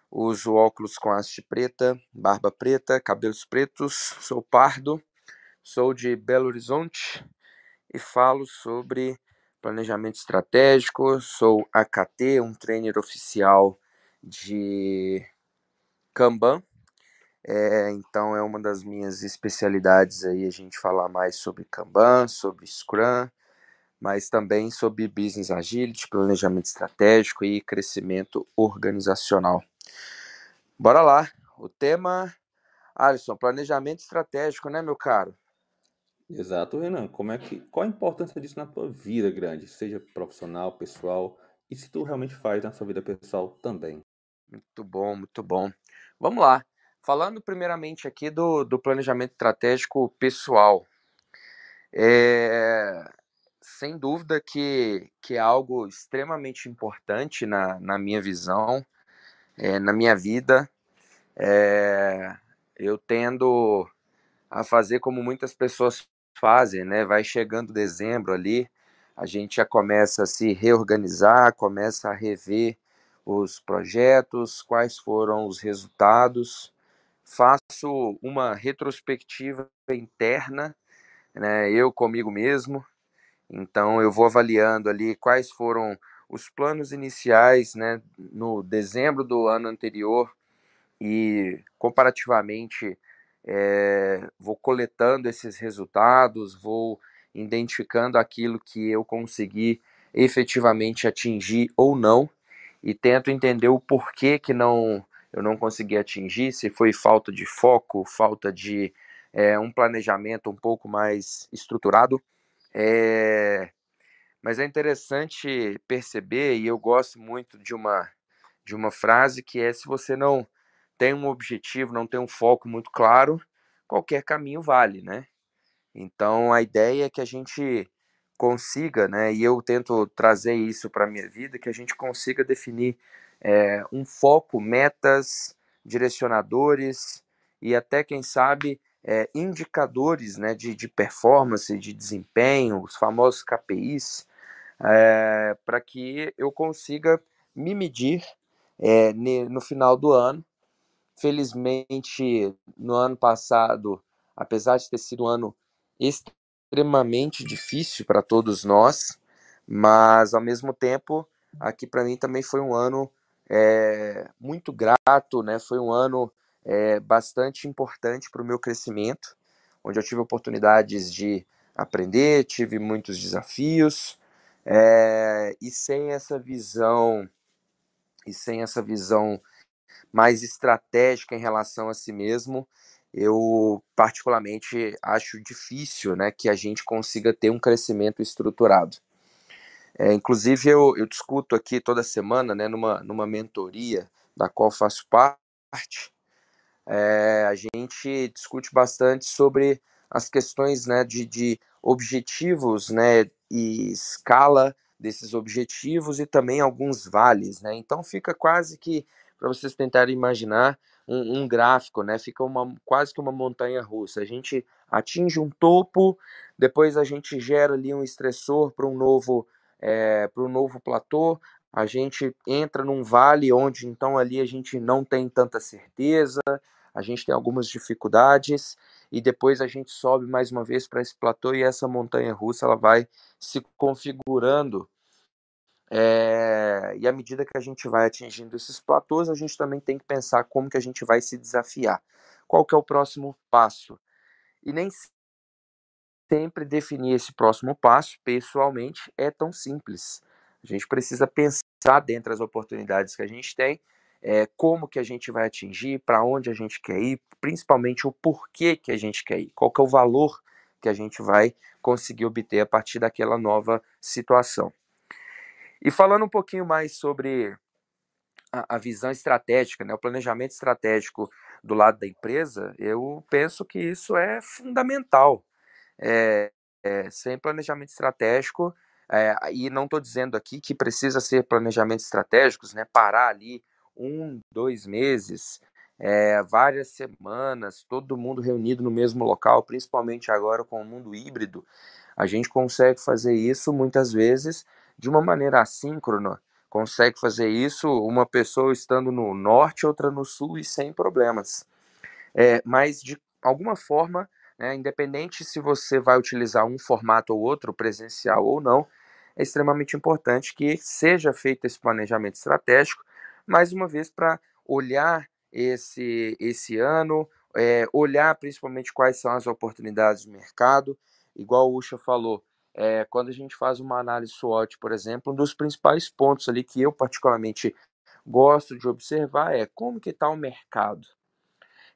uso óculos com haste preta, barba preta, cabelos pretos, sou pardo, sou de Belo Horizonte e falo sobre planejamento estratégico, sou AKT, um trainer oficial de Kanban, é, então é uma das minhas especialidades aí a gente falar mais sobre Kanban, sobre Scrum, mas também sobre Business Agility, planejamento estratégico e crescimento organizacional. Bora lá, o tema, Alisson, planejamento estratégico, né, meu caro? Exato, Renan. Como é que, qual a importância disso na tua vida, grande, seja profissional, pessoal, e se tu realmente faz na sua vida pessoal também? Muito bom, muito bom. Vamos lá. Falando primeiramente aqui do, do planejamento estratégico pessoal, é, sem dúvida que, que é algo extremamente importante na, na minha visão, é, na minha vida. É, eu tendo a fazer como muitas pessoas fazem, né? Vai chegando dezembro ali, a gente já começa a se reorganizar, começa a rever os projetos, quais foram os resultados faço uma retrospectiva interna, né, eu comigo mesmo. Então eu vou avaliando ali quais foram os planos iniciais, né, no dezembro do ano anterior e comparativamente é, vou coletando esses resultados, vou identificando aquilo que eu consegui efetivamente atingir ou não e tento entender o porquê que não eu não consegui atingir, se foi falta de foco, falta de é, um planejamento um pouco mais estruturado. É, mas é interessante perceber, e eu gosto muito de uma, de uma frase que é: se você não tem um objetivo, não tem um foco muito claro, qualquer caminho vale, né? Então a ideia é que a gente consiga, né? E eu tento trazer isso para minha vida, que a gente consiga definir é, um foco, metas, direcionadores e até, quem sabe, é, indicadores né, de, de performance, de desempenho, os famosos KPIs, é, para que eu consiga me medir é, no final do ano. Felizmente, no ano passado, apesar de ter sido um ano extremamente difícil para todos nós, mas ao mesmo tempo, aqui para mim também foi um ano é, muito grato, né? Foi um ano é, bastante importante para o meu crescimento, onde eu tive oportunidades de aprender, tive muitos desafios, é, e sem essa visão e sem essa visão mais estratégica em relação a si mesmo, eu particularmente acho difícil, né, que a gente consiga ter um crescimento estruturado. É, inclusive, eu, eu discuto aqui toda semana, né, numa, numa mentoria da qual faço parte, é, a gente discute bastante sobre as questões né, de, de objetivos né, e escala desses objetivos e também alguns vales. Né? Então, fica quase que, para vocês tentarem imaginar, um, um, gráfico, né? Fica uma, quase que uma montanha russa. A gente atinge um topo, depois a gente gera ali um estressor para um novo é, para o novo platô, a gente entra num vale onde então ali a gente não tem tanta certeza, a gente tem algumas dificuldades e depois a gente sobe mais uma vez para esse platô e essa montanha russa ela vai se configurando é, e à medida que a gente vai atingindo esses platôs, a gente também tem que pensar como que a gente vai se desafiar. Qual que é o próximo passo? E nem sempre definir esse próximo passo, pessoalmente, é tão simples. A gente precisa pensar dentro das oportunidades que a gente tem, é, como que a gente vai atingir, para onde a gente quer ir, principalmente o porquê que a gente quer ir, qual que é o valor que a gente vai conseguir obter a partir daquela nova situação. E falando um pouquinho mais sobre a, a visão estratégica, né, o planejamento estratégico do lado da empresa, eu penso que isso é fundamental é, é, sem planejamento estratégico, é, e não estou dizendo aqui que precisa ser planejamentos estratégicos, né, parar ali um, dois meses, é, várias semanas, todo mundo reunido no mesmo local, principalmente agora com o mundo híbrido, a gente consegue fazer isso muitas vezes de uma maneira assíncrona, consegue fazer isso uma pessoa estando no norte, outra no sul e sem problemas. É, mas de alguma forma né? Independente se você vai utilizar um formato ou outro, presencial ou não, é extremamente importante que seja feito esse planejamento estratégico, mais uma vez para olhar esse, esse ano, é, olhar principalmente quais são as oportunidades de mercado, igual o Ucha falou, é, quando a gente faz uma análise SWOT, por exemplo, um dos principais pontos ali que eu particularmente gosto de observar é como que está o mercado.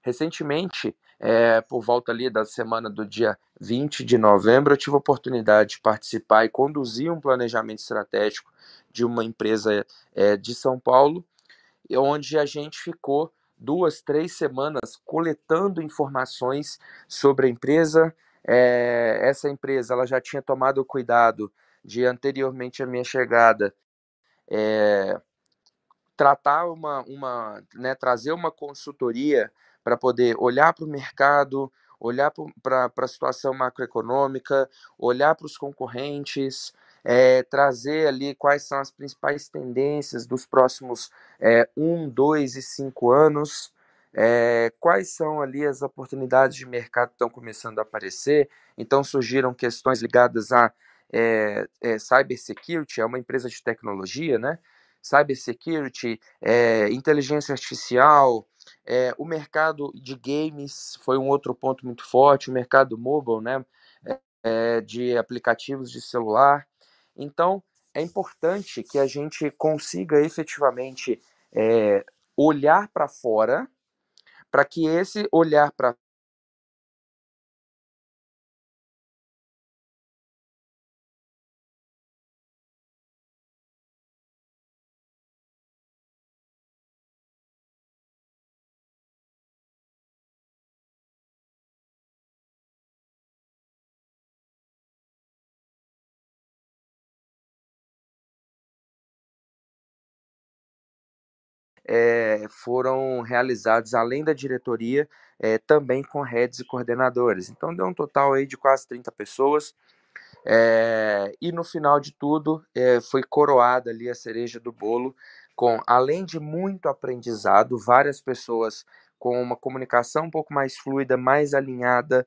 Recentemente, é, por volta ali da semana do dia 20 de novembro, eu tive a oportunidade de participar e conduzir um planejamento estratégico de uma empresa é, de São Paulo, onde a gente ficou duas, três semanas coletando informações sobre a empresa. É, essa empresa ela já tinha tomado o cuidado de anteriormente à minha chegada é, tratar uma, uma né, trazer uma consultoria para poder olhar para o mercado, olhar para a situação macroeconômica, olhar para os concorrentes, é, trazer ali quais são as principais tendências dos próximos é, um, dois e cinco anos, é, quais são ali as oportunidades de mercado que estão começando a aparecer. Então surgiram questões ligadas a é, é, cybersecurity, é uma empresa de tecnologia, né? Cybersecurity, é, inteligência artificial, é, o mercado de games foi um outro ponto muito forte, o mercado mobile, né? é, de aplicativos de celular. Então, é importante que a gente consiga efetivamente olhar para fora, para que esse olhar para é, foram realizados, além da diretoria, é, também com heads e coordenadores. Então, deu um total aí de quase 30 pessoas. É, e no final de tudo, foi coroada ali a cereja do bolo, com, além de muito aprendizado, várias pessoas com uma comunicação um pouco mais fluida, mais alinhada,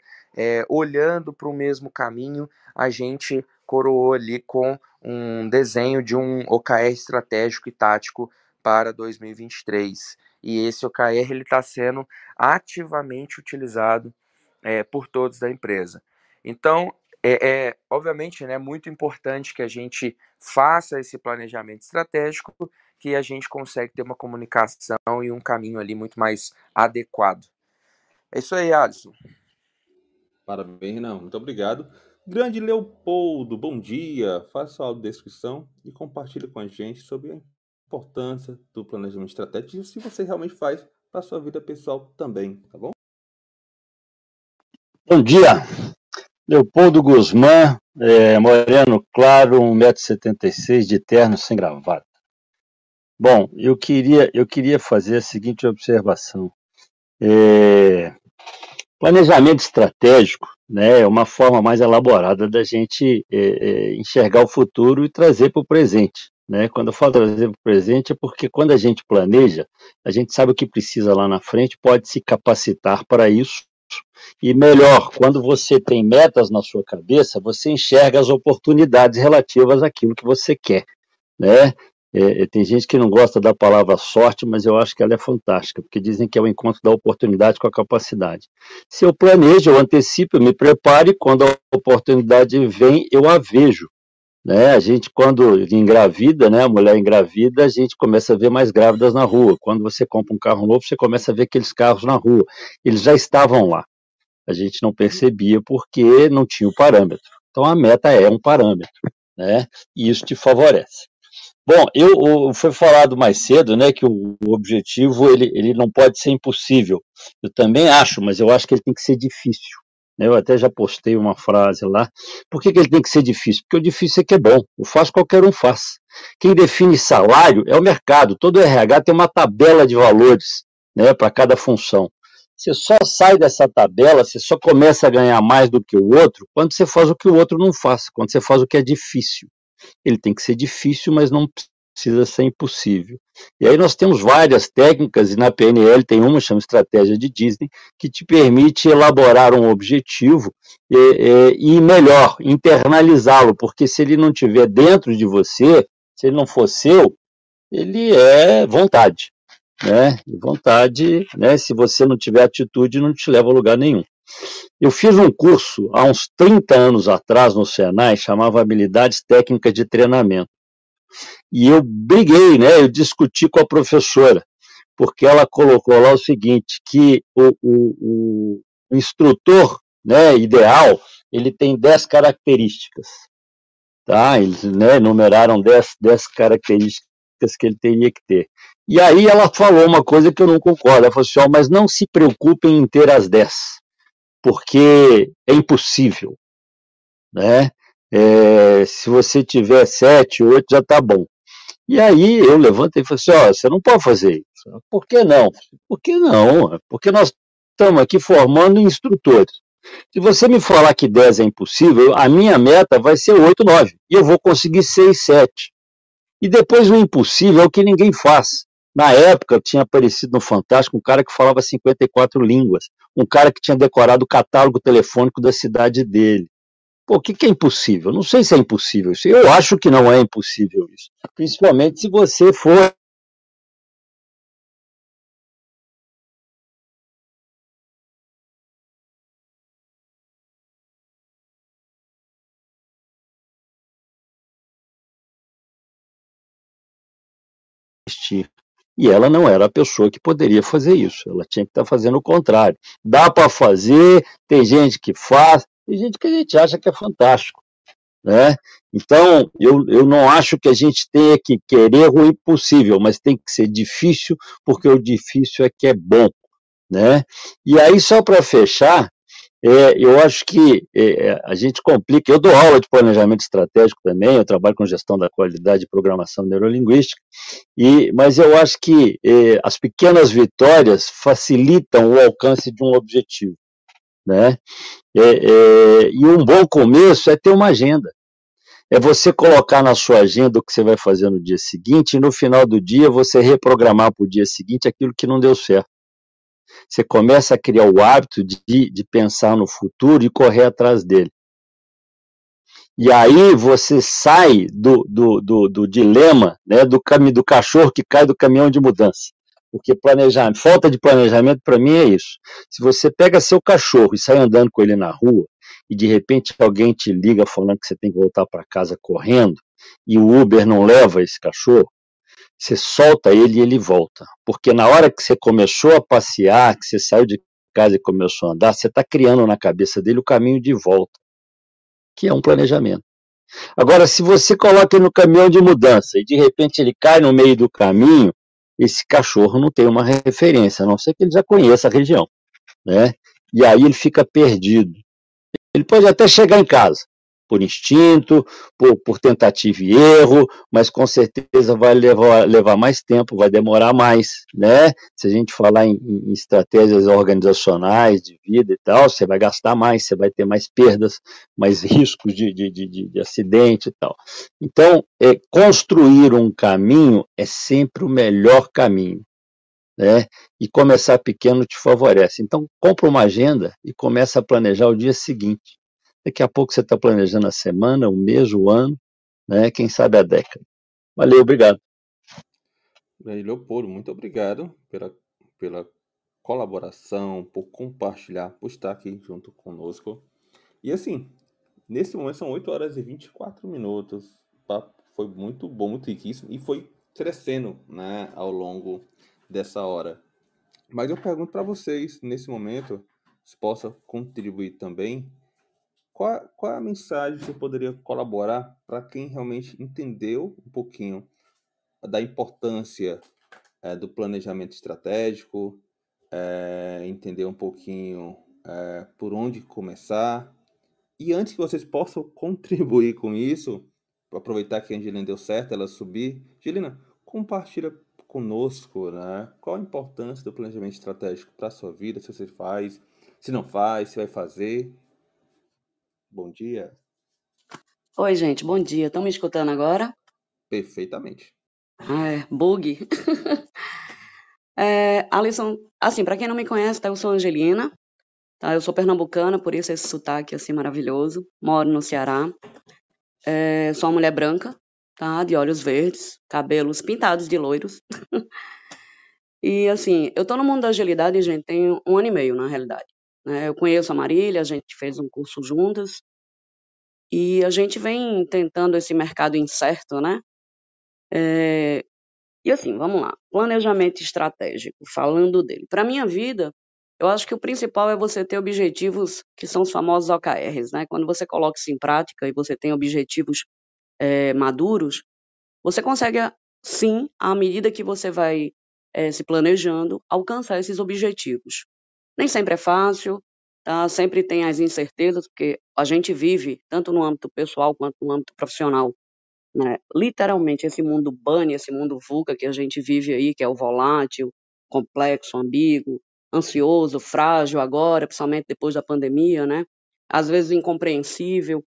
olhando para o mesmo caminho, a gente coroou ali com um desenho de um OKR estratégico e tático para 2023. E esse OKR está sendo ativamente utilizado é, por todos da empresa. Então, é, é, obviamente né, muito importante que a gente faça esse planejamento estratégico, que a gente consegue ter uma comunicação e um caminho ali muito mais adequado. É isso aí, Alisson. Parabéns, Renan. Muito obrigado. Grande Leopoldo, bom dia. Faça sua descrição e compartilhe com a gente sobre a importância do planejamento estratégico se você realmente faz para sua vida pessoal também, tá bom? Bom dia, Leopoldo Guzmán, é, moreno claro, 1,76m de terno sem gravata. Bom, eu queria, eu queria fazer a seguinte observação. É, planejamento estratégico né, é uma forma mais elaborada da gente é, é enxergar o futuro e trazer para o presente. Né? Quando eu falo trazer para o presente, é porque quando a gente planeja, a gente sabe o que precisa lá na frente, pode se capacitar para isso. E melhor, quando você tem metas na sua cabeça, você enxerga as oportunidades relativas àquilo que você quer. Né? É, é, tem gente que não gosta da palavra sorte, mas eu acho que ela é fantástica, porque dizem que é o encontro da oportunidade com a capacidade. Se eu planejo, eu antecipo, eu me preparo e quando a oportunidade vem, eu a vejo. Né? A gente, quando engravida, né, a mulher engravida, a gente começa a ver mais grávidas na rua. Quando você compra um carro novo, você começa a ver aqueles carros na rua. Eles já estavam lá. A gente não percebia porque não tinha o parâmetro. Então a meta é um parâmetro, né? E isso te favorece. Bom, eu, foi falado mais cedo, né, que o, o objetivo ele, ele não pode ser impossível. Eu também acho, mas eu acho que ele tem que ser difícil. Eu até já postei uma frase lá. Por que, que ele tem que ser difícil? Porque o difícil é que é bom. O fácil qualquer um faz. Quem define salário é o mercado. Todo RH tem uma tabela de valores né, para cada função. Você só sai dessa tabela, você só começa a ganhar mais do que o outro quando você faz o que o outro não faz, quando você faz o que é difícil. Ele tem que ser difícil, mas não precisa ser impossível. E aí nós temos várias técnicas, e na PNL tem uma, chama Estratégia de Disney, que te permite elaborar um objetivo e, e, e melhor, internalizá-lo, porque se ele não estiver dentro de você, se ele não for seu, ele é vontade. Né? E vontade, né? se você não tiver atitude, não te leva a lugar nenhum. Eu fiz um curso há uns 30 anos atrás no Senai, chamava Habilidades Técnicas de Treinamento. E eu briguei, né? Eu discuti com a professora, porque ela colocou lá o seguinte, que o, o, o instrutor né, ideal, ele tem 10 características. Tá? Eles né, numeraram 10, 10 características que ele teria que ter. E aí ela falou uma coisa que eu não concordo. Ela falou assim, oh, mas não se preocupem em ter as 10, porque é impossível. Né? É, se você tiver 7, 8, já está bom. E aí eu levantei e falei assim, ó, você não pode fazer isso. Por que não? Por que não? Porque nós estamos aqui formando instrutores. Se você me falar que 10 é impossível, a minha meta vai ser 8, 9. E eu vou conseguir 6, 7. E depois o impossível é o que ninguém faz. Na época, tinha aparecido no Fantástico um cara que falava 54 línguas. Um cara que tinha decorado o catálogo telefônico da cidade dele. Pô, o que, que é impossível? Não sei se é impossível isso. Eu acho que não é impossível isso. Principalmente se você for E ela não era a pessoa que poderia fazer isso, ela tinha que estar fazendo o contrário. Dá para fazer, tem gente que faz, tem gente que a gente acha que é fantástico. Né? Então, eu, eu não acho que a gente tenha que querer o impossível, mas tem que ser difícil, porque o difícil é que é bom. Né? E aí, só para fechar, é, eu acho que é, a gente complica. Eu dou aula de planejamento estratégico também, eu trabalho com gestão da qualidade e programação neurolinguística, e, mas eu acho que é, as pequenas vitórias facilitam o alcance de um objetivo. Né? É, é, e um bom começo é ter uma agenda. É você colocar na sua agenda o que você vai fazer no dia seguinte, e no final do dia você reprogramar para o dia seguinte aquilo que não deu certo você começa a criar o hábito de, de pensar no futuro e correr atrás dele. E aí você sai do, do, do, do dilema né, do, do cachorro que cai do caminhão de mudança. Porque planejamento, falta de planejamento para mim é isso. Se você pega seu cachorro e sai andando com ele na rua, e de repente alguém te liga falando que você tem que voltar para casa correndo, e o Uber não leva esse cachorro, você solta ele e ele volta. Porque na hora que você começou a passear, que você saiu de casa e começou a andar, você está criando na cabeça dele o caminho de volta, que é um planejamento. Agora, se você coloca ele no caminhão de mudança e de repente ele cai no meio do caminho, esse cachorro não tem uma referência, a não ser que ele já conheça a região. Né? E aí ele fica perdido. Ele pode até chegar em casa, por instinto, por, por tentativa e erro, mas com certeza vai levar, levar mais tempo, vai demorar mais, né? Se a gente falar em, em estratégias organizacionais de vida e tal, você vai gastar mais, você vai ter mais perdas, mais <laughs> riscos de, de, de, de acidente e tal. Então, é, construir um caminho é sempre o melhor caminho. Né? E começar pequeno te favorece. Então, compra uma agenda e começa a planejar o dia seguinte. Daqui a pouco você está planejando a semana, o mês, o ano, né? quem sabe a década. Valeu, obrigado. Leopoldo, muito obrigado pela, pela colaboração, por compartilhar, por estar aqui junto conosco. E assim, nesse momento são 8 horas e 24 minutos. Foi muito bom, muito riquíssimo e foi crescendo né, ao longo dessa hora. Mas eu pergunto para vocês, nesse momento, se possa contribuir também qual, qual a mensagem que você poderia colaborar para quem realmente entendeu um pouquinho da importância é, do planejamento estratégico, é, entender um pouquinho é, por onde começar. E antes que vocês possam <laughs> contribuir com isso, aproveitar que a Angelina deu certo, ela subir. Angelina, compartilha conosco né, qual a importância do planejamento estratégico para a sua vida, se você faz, se não faz, se vai fazer Bom dia. Oi, gente, bom dia. Estão me escutando agora? Perfeitamente. Ah, é, bug. <laughs> é, Alisson, assim, para quem não me conhece, tá, eu sou Angelina, tá? Eu sou pernambucana, por isso esse sotaque assim maravilhoso. Moro no Ceará. É, sou uma mulher branca, tá? De olhos verdes, cabelos pintados de loiros. <laughs> e assim, eu tô no mundo da agilidade, gente, tem um ano e meio, na realidade. Né? Eu conheço a Marília, a gente fez um curso juntas, e a gente vem tentando esse mercado incerto, né? É, e assim, vamos lá. Planejamento estratégico, falando dele. Para minha vida, eu acho que o principal é você ter objetivos que são os famosos OKRs, né? Quando você coloca isso em prática e você tem objetivos é, maduros, você consegue, sim, à medida que você vai é, se planejando, alcançar esses objetivos. Nem sempre é fácil, tá? Sempre tem as incertezas, porque a gente vive, tanto no âmbito pessoal quanto no âmbito profissional, né? Literalmente, esse mundo bunny, esse mundo VUCA que a gente vive aí, que é o volátil, complexo, ambíguo, ansioso, frágil agora, principalmente depois da pandemia, né? Às vezes incompreensível.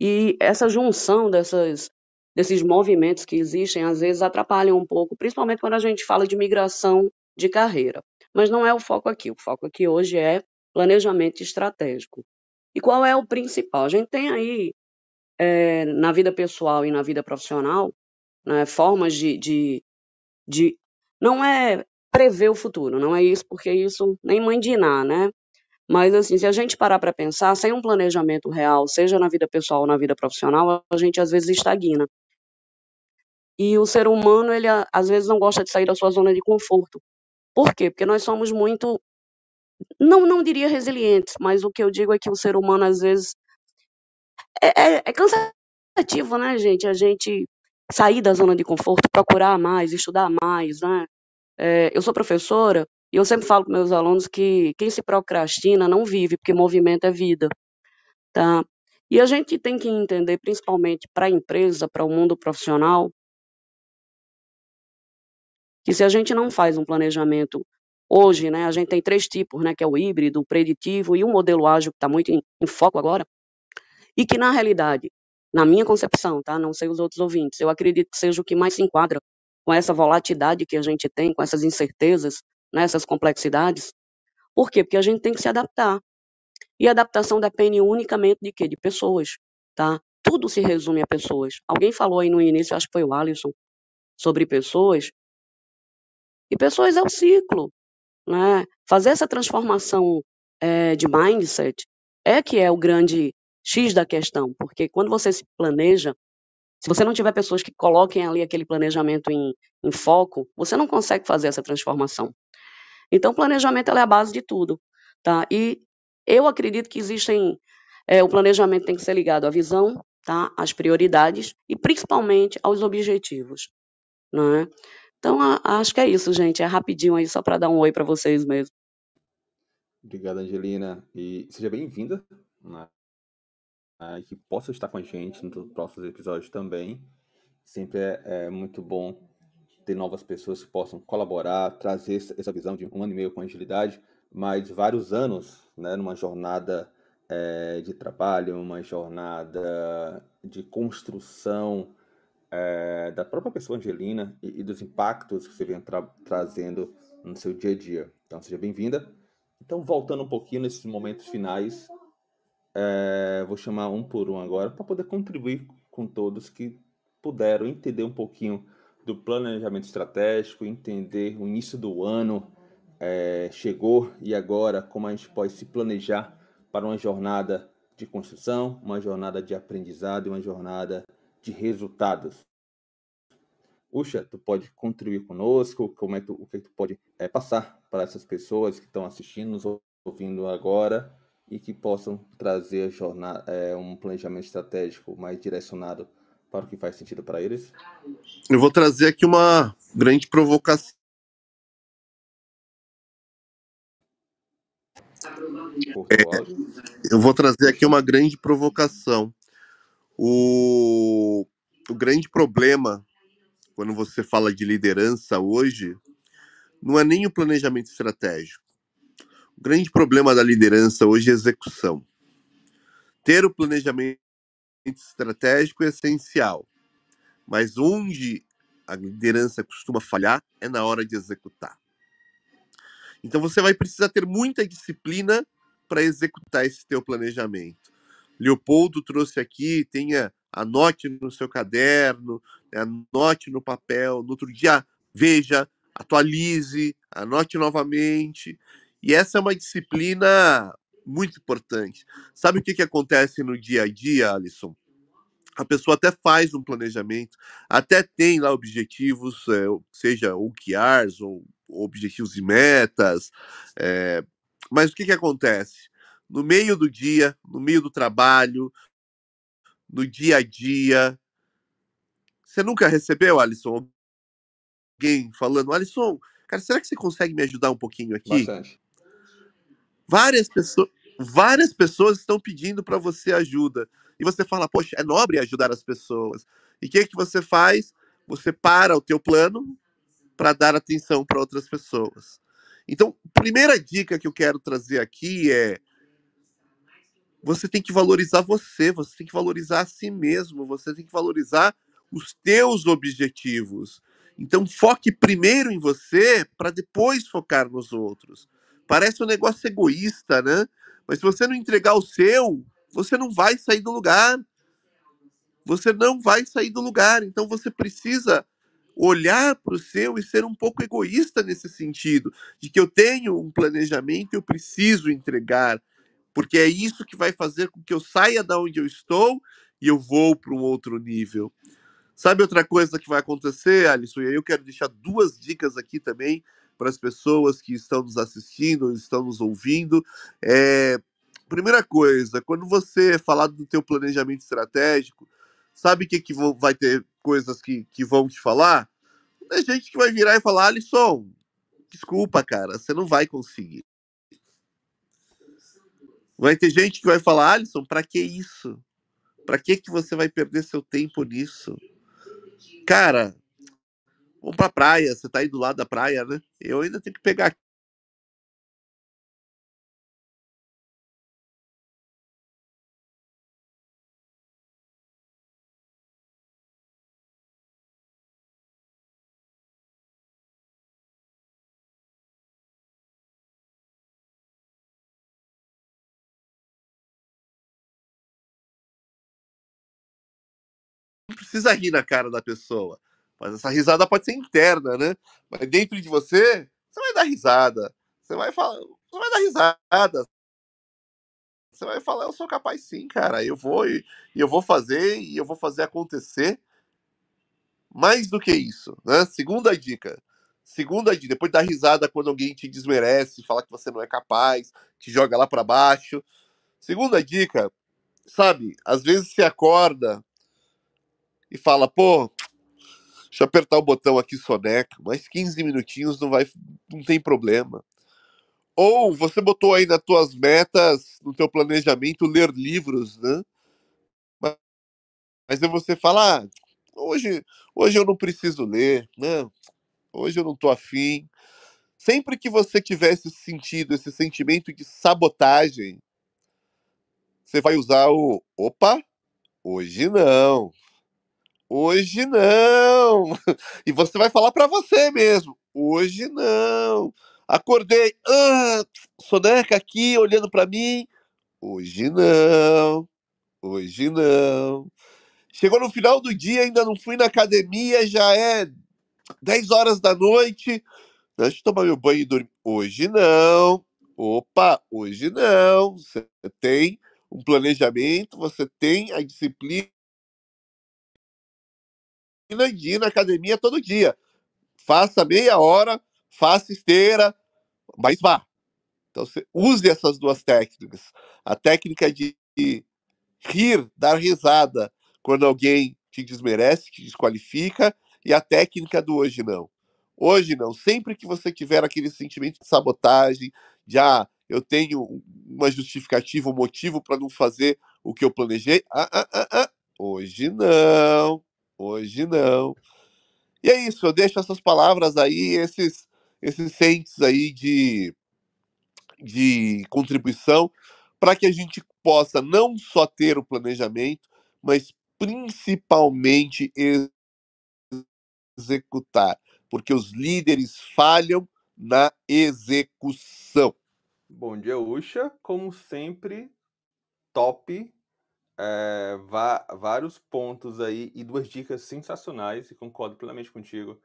E essa junção dessas, desses movimentos que existem, às vezes atrapalham um pouco, principalmente quando a gente fala de migração de carreira. Mas não é o foco aqui. O foco aqui hoje é planejamento estratégico. E qual é o principal? A gente tem aí, é, na vida pessoal e na vida profissional, né, formas de, de, de. Não é prever o futuro, não é isso, porque isso nem mãe de Iná, né? Mas, assim, se a gente parar para pensar, sem um planejamento real, seja na vida pessoal ou na vida profissional, a gente às vezes estagna. E o ser humano, ele às vezes não gosta de sair da sua zona de conforto. Por quê? Porque nós somos muito, não, não diria resilientes, mas o que eu digo é que o ser humano às vezes é, é, é cansativo, né, gente? A gente sair da zona de conforto, procurar mais, estudar mais, né? É, eu sou professora e eu sempre falo para meus alunos que quem se procrastina não vive, porque movimento é vida, tá? E a gente tem que entender, principalmente para a empresa, para o mundo profissional, que se a gente não faz um planejamento hoje, né, a gente tem três tipos, né, que é o híbrido, o preditivo e o modelo ágil, que está muito em, em, foco agora, e que na realidade, na minha concepção, tá, não sei os outros ouvintes, eu acredito que seja o que mais se enquadra com essa volatilidade que a gente tem, com essas incertezas, né, essas complexidades. Por quê? Porque a gente tem que se adaptar. E a adaptação depende unicamente de quê? De pessoas, tá? Tudo se resume a pessoas. Alguém falou aí no início, acho que foi o Alisson, sobre pessoas, e pessoas é o ciclo. Né? Fazer essa transformação é, de mindset é que é o grande X da questão, porque quando você se planeja, se você não tiver pessoas que coloquem ali aquele planejamento em, em foco, você não consegue fazer essa transformação. Então, planejamento é a base de tudo. Tá? E eu acredito que existem. É, o planejamento tem que ser ligado à visão, tá? às prioridades e principalmente aos objetivos. Né? Então, acho que é isso, gente. É rapidinho aí, só para dar um oi para vocês mesmo. Obrigado, Angelina. E seja bem-vinda. Que possa estar com a gente nos próximos episódios também. Sempre é, é, muito bom ter novas pessoas que possam colaborar, trazer essa visão de um ano e meio com agilidade, mas vários anos né, numa jornada é, de trabalho, uma jornada de construção é, da própria pessoa Angelina e, e, dos impactos que você vem tra trazendo no seu dia a dia. Então, seja bem-vinda. Então, voltando um pouquinho nesses momentos finais, é, vou chamar um por um agora para poder contribuir com todos que puderam entender um pouquinho do planejamento estratégico, entender o início do ano é, chegou e agora como a gente pode se planejar para uma jornada de construção, uma jornada de aprendizado e uma jornada de resultados. Uxa, tu pode contribuir conosco? Como é que tu, o que tu pode é, passar para essas pessoas que estão assistindo, nos ouvindo agora e que possam trazer jornada, é, um planejamento estratégico mais direcionado para o que faz sentido para eles? Eu vou trazer aqui uma grande provocação. É, eu vou trazer aqui uma grande provocação. O, o grande problema, quando você fala de liderança hoje, não é nem o planejamento estratégico. O grande problema da liderança hoje é execução. Ter o planejamento estratégico é essencial, mas onde a liderança costuma falhar é na hora de executar. Então você vai precisar ter muita disciplina para executar esse teu planejamento. Leopoldo trouxe aqui, tenha anote no seu caderno, né, anote no papel, no outro dia veja, atualize, anote novamente. E essa é uma disciplina muito importante. Sabe o que, que acontece no dia a dia, Alisson? A pessoa até faz um planejamento, até tem lá objetivos, é, seja OKRs ou objetivos e metas, é, mas o que, que acontece? No meio do dia, no meio do trabalho, no dia a dia. Você nunca recebeu, Alisson, alguém falando, Alisson, cara, será que você consegue me ajudar um pouquinho aqui? Bastante. Várias pessoas, várias pessoas estão pedindo para você ajuda. E você fala, poxa, é nobre ajudar as pessoas. E o que, que você faz? Você para o teu plano para dar atenção para outras pessoas. Então, primeira dica que eu quero trazer aqui é você tem que valorizar você, você tem que valorizar a si mesmo, você tem que valorizar os teus objetivos. Então foque primeiro em você para depois focar nos outros. Parece um negócio egoísta, né? Mas se você não entregar o seu, você não vai sair do lugar. Você não vai sair do lugar. Então você precisa olhar para o seu e ser um pouco egoísta nesse sentido, de que eu tenho um planejamento, eu preciso entregar, porque é isso que vai fazer com que eu saia da onde eu estou e eu vou para um outro nível. Sabe outra coisa que vai acontecer, Alisson? E aí eu quero deixar duas dicas aqui também para as pessoas que estão nos assistindo, estão nos ouvindo. É, primeira coisa, quando você falar do teu planejamento estratégico, sabe que, que vai ter coisas que, que vão te falar? Tem gente que vai virar e falar, Alisson, desculpa, cara, você não vai conseguir. Vai ter gente que vai falar, Alisson, para que isso? Para que que você vai perder seu tempo nisso? Cara, vamos pra praia. Você tá aí do lado da praia, né? Eu ainda tenho que pegar precisa rir na cara da pessoa. Mas essa risada pode ser interna, né? Mas dentro de você, você vai dar risada. Você vai falar, você vai dar risada. Você vai falar, eu sou capaz sim, cara. Eu vou e eu vou fazer e eu vou fazer acontecer. Mais do que isso, né? Segunda dica. Segunda dica, depois da risada quando alguém te desmerece, fala que você não é capaz, te joga lá para baixo. Segunda dica, sabe? Às vezes você acorda e fala, pô, deixa eu apertar o botão aqui soneca, mais 15 minutinhos não vai, não tem problema. Ou você botou aí nas tuas metas, no teu planejamento, ler livros, né? Mas aí você fala, ah, hoje, hoje eu não preciso ler, né? Hoje eu não tô afim. Sempre que você tiver esse sentido, esse sentimento de sabotagem, você vai usar o opa, hoje não. Hoje não. <laughs> E você vai falar para você mesmo. Hoje não. Acordei, ah, soneca aqui olhando para mim. Hoje não. Hoje não. Chegou no final do dia, ainda não fui na academia, já é 10 horas da noite. Deixa eu tomar meu banho e dormir. Hoje não. Opa, hoje não. Você tem um planejamento, você tem a disciplina de na academia todo dia. Faça meia hora, faça esteira, mas vá. Então, use essas duas técnicas. A técnica de rir, dar risada quando alguém te desmerece, te desqualifica, e a técnica do hoje não. Hoje não. Sempre que você tiver aquele sentimento de sabotagem, de ah, eu tenho uma justificativa, um motivo para não fazer o que eu planejei, ah, ah, ah, ah, hoje não. Hoje não. E é isso, eu deixo essas palavras aí, esses, esses sentes aí de, de contribuição, para que a gente possa não só ter o planejamento, mas principalmente executar, porque os líderes falham na execução. Bom dia, Ucha. Como sempre, top é, vários pontos aí e duas dicas sensacionais, e concordo plenamente contigo.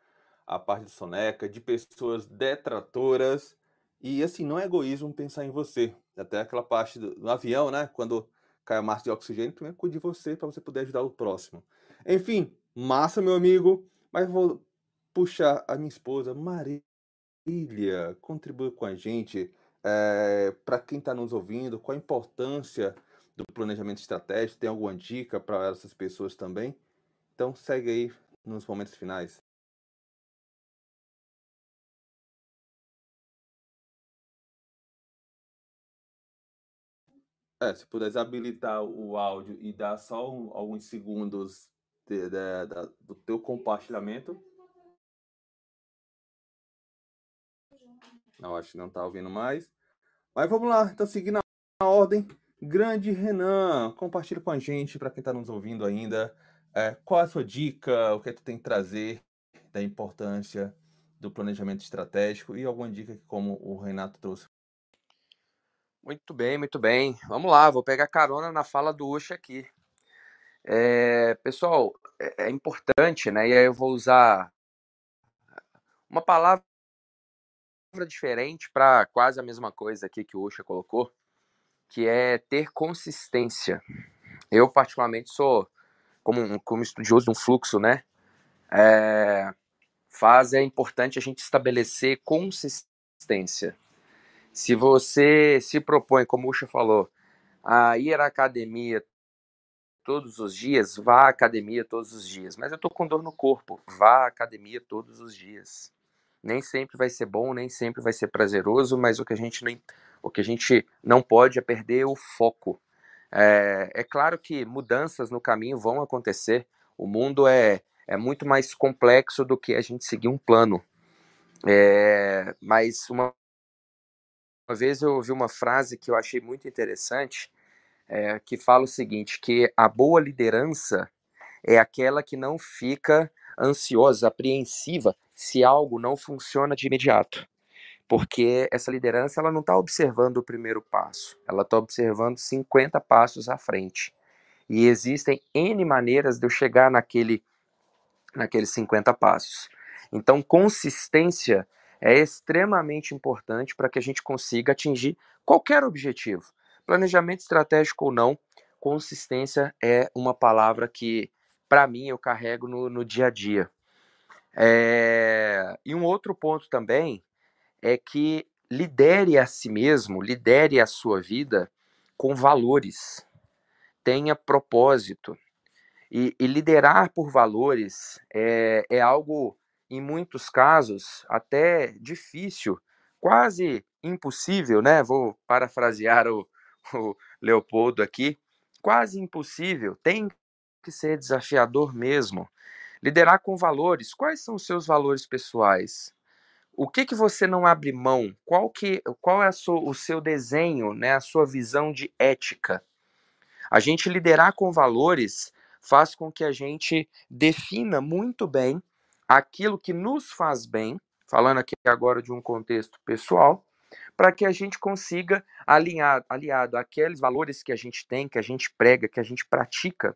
A parte de soneca, de pessoas detratoras. E assim, não é egoísmo pensar em você. Até aquela parte do, do avião, né? Quando cai a massa de oxigênio, primeiro cuide de você para você poder ajudar o próximo. Enfim, massa, meu amigo. Mas vou puxar a minha esposa, Marília, contribua com a gente. É, para quem está nos ouvindo, qual a importância do planejamento estratégico? Tem alguma dica para essas pessoas também? Então segue aí nos momentos finais. É, se puder habilitar o áudio e dar só um, alguns segundos de, de, de, do teu compartilhamento. Não, acho que não está ouvindo mais. Mas vamos lá, então seguindo a ordem. Grande Renan, compartilha com a gente, para quem está nos ouvindo ainda, é, qual a sua dica, o que, é que tu tem que trazer da importância do planejamento estratégico e alguma dica que, como o Renato trouxe. Muito bem, muito bem. Vamos lá, vou pegar carona na fala do Ucha aqui. É, pessoal, é, é importante, né? E aí eu vou usar uma palavra diferente para quase a mesma coisa aqui que o Ucha colocou, que é ter consistência. Eu, particularmente, sou como, como estudioso de um fluxo, né? É, é importante a gente estabelecer consistência. Se você se propõe, como o Ucha falou, a ir à academia todos os dias, vá à academia todos os dias. Mas eu tô com dor no corpo, vá à academia todos os dias. Nem sempre vai ser bom, nem sempre vai ser prazeroso, mas o que a gente não, o que a gente não pode é perder o foco. É, é claro que mudanças no caminho vão acontecer. O mundo é, é muito mais complexo do que a gente seguir um plano. É, mas uma, uma vez eu ouvi uma frase que eu achei muito interessante, é, que fala o seguinte, que a boa liderança é aquela que não fica ansiosa, apreensiva se algo não funciona de imediato. Porque essa liderança ela não está observando o primeiro passo, ela está observando 50 passos à frente. E existem N maneiras de eu chegar naquele, naqueles 50 passos. Então, consistência é extremamente importante para que a gente consiga atingir qualquer objetivo. Planejamento estratégico ou não, consistência é uma palavra que, para mim, eu carrego no, no dia a dia. É... E um outro ponto também é que lidere a si mesmo, lidere a sua vida com valores, tenha propósito. E, e liderar por valores é, é algo, em muitos casos, até difícil, quase impossível, né? Vou parafrasear o, o Leopoldo aqui, quase impossível, tem que ser desafiador mesmo. Liderar com valores. Quais são os seus valores pessoais? O que que você não abre mão? Qual que qual é o seu desenho, né, a sua visão de ética? A gente liderar com valores faz com que a gente defina muito bem aquilo que nos faz bem, falando aqui agora de um contexto pessoal, para que a gente consiga alinhar, aliado àqueles valores que a gente tem, que a gente prega, que a gente pratica,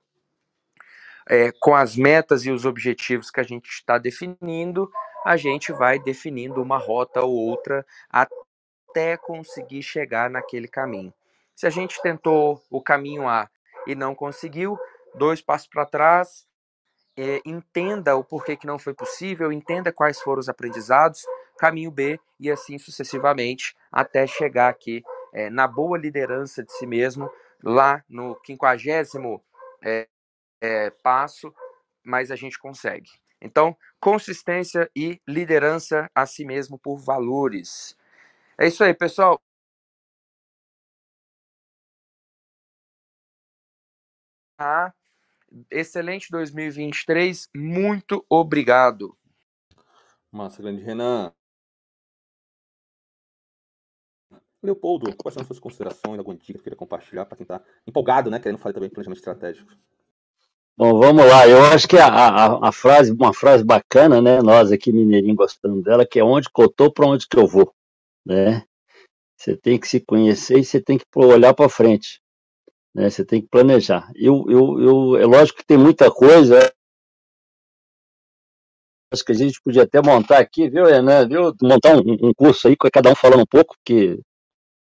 é, com as metas e os objetivos que a gente está definindo, a gente vai definindo uma rota ou outra até conseguir chegar naquele caminho. Se a gente tentou o caminho A e não conseguiu, dois passos para trás, é, entenda o porquê que não foi possível, entenda quais foram os aprendizados, caminho B e assim sucessivamente até chegar aqui é, na boa liderança de si mesmo, lá no quinquagésimo é, é, passo, mas a gente consegue. Então, consistência e liderança a si mesmo por valores. É isso aí, pessoal. Ah, excelente 2023. Muito obrigado. Massa, grande Renan. Leopoldo, quais são as suas considerações, alguma dica que queira compartilhar para quem está empolgado, né? Querendo falar também de planejamento estratégico. Bom, vamos lá. Eu acho que a, a, a, frase, uma frase bacana, né? Nós aqui mineirinho gostando dela, que é onde que eu tô, para onde que eu vou, né? Você tem que se conhecer e você tem que olhar para frente, né? Você tem que planejar. Eu, eu, eu, é lógico que tem muita coisa. Acho que a gente podia até montar aqui, viu, Renan? Viu? Montar um, um curso aí, com cada um falando um pouco, porque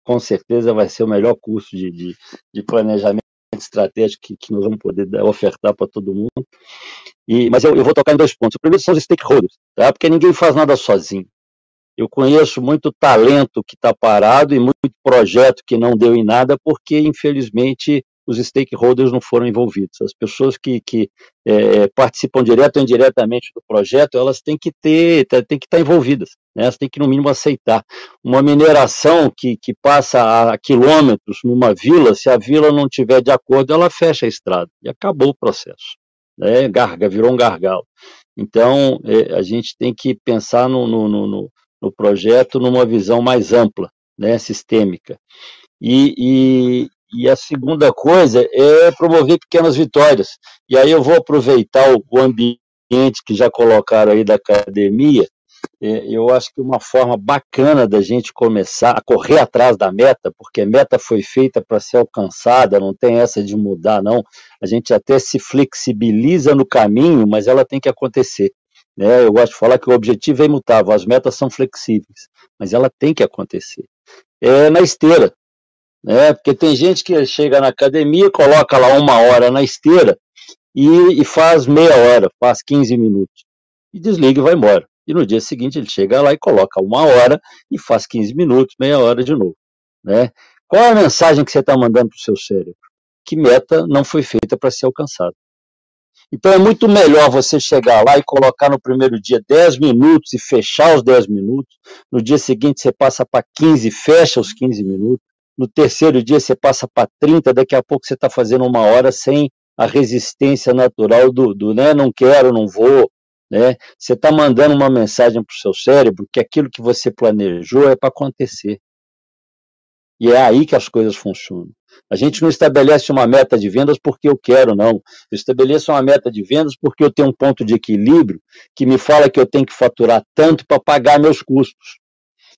com certeza vai ser o melhor curso de, de, de planejamento estratégico que, que, nós vamos poder dar, ofertar para todo mundo. E, mas eu, eu, vou tocar em dois pontos. O primeiro são os stakeholders, tá? porque ninguém faz nada sozinho. Eu conheço muito talento que está parado e muito projeto que não deu em nada, porque, infelizmente, os stakeholders não foram envolvidos. As pessoas que, que é, participam direto ou indiretamente do projeto, elas têm que ter, têm que estar envolvidas, né? elas têm que, no mínimo, aceitar. Uma mineração que, que passa a quilômetros numa vila, se a vila não tiver de acordo, ela fecha a estrada e acabou o processo. Né? Garga, virou um gargalo. Então, é, a gente tem que pensar no, no, no, no projeto numa visão mais ampla, né, sistêmica. E, e, a segunda coisa é promover pequenas vitórias. E aí eu vou aproveitar o ambiente que já colocaram aí da academia. É, eu acho que uma forma bacana da gente começar a correr atrás da meta, porque a meta foi feita para ser alcançada, não tem essa de mudar, não. A gente até se flexibiliza no caminho, mas ela tem que acontecer. Né? Eu gosto de falar que o objetivo é imutável, as metas são flexíveis, mas ela tem que acontecer. É na esteira, né? Porque tem gente que chega na academia, coloca lá uma hora na esteira e, e faz meia hora, faz 15 minutos. E desliga e vai embora. E no dia seguinte ele chega lá e coloca uma hora e faz 15 minutos, meia hora de novo. Né? Qual é a mensagem que você está mandando para o seu cérebro? Que meta não foi feita para ser alcançada. Então é muito melhor você chegar lá e colocar no primeiro dia 10 minutos e fechar os 10 minutos. No dia seguinte você passa para 15 e fecha os 15 minutos. No terceiro dia você passa para 30, daqui a pouco você está fazendo uma hora sem a resistência natural do, do né, não quero, não vou. Né? Você está mandando uma mensagem para o seu cérebro que aquilo que você planejou é para acontecer. E é aí que as coisas funcionam. A gente não estabelece uma meta de vendas porque eu quero, não. Eu estabeleço uma meta de vendas porque eu tenho um ponto de equilíbrio que me fala que eu tenho que faturar tanto para pagar meus custos.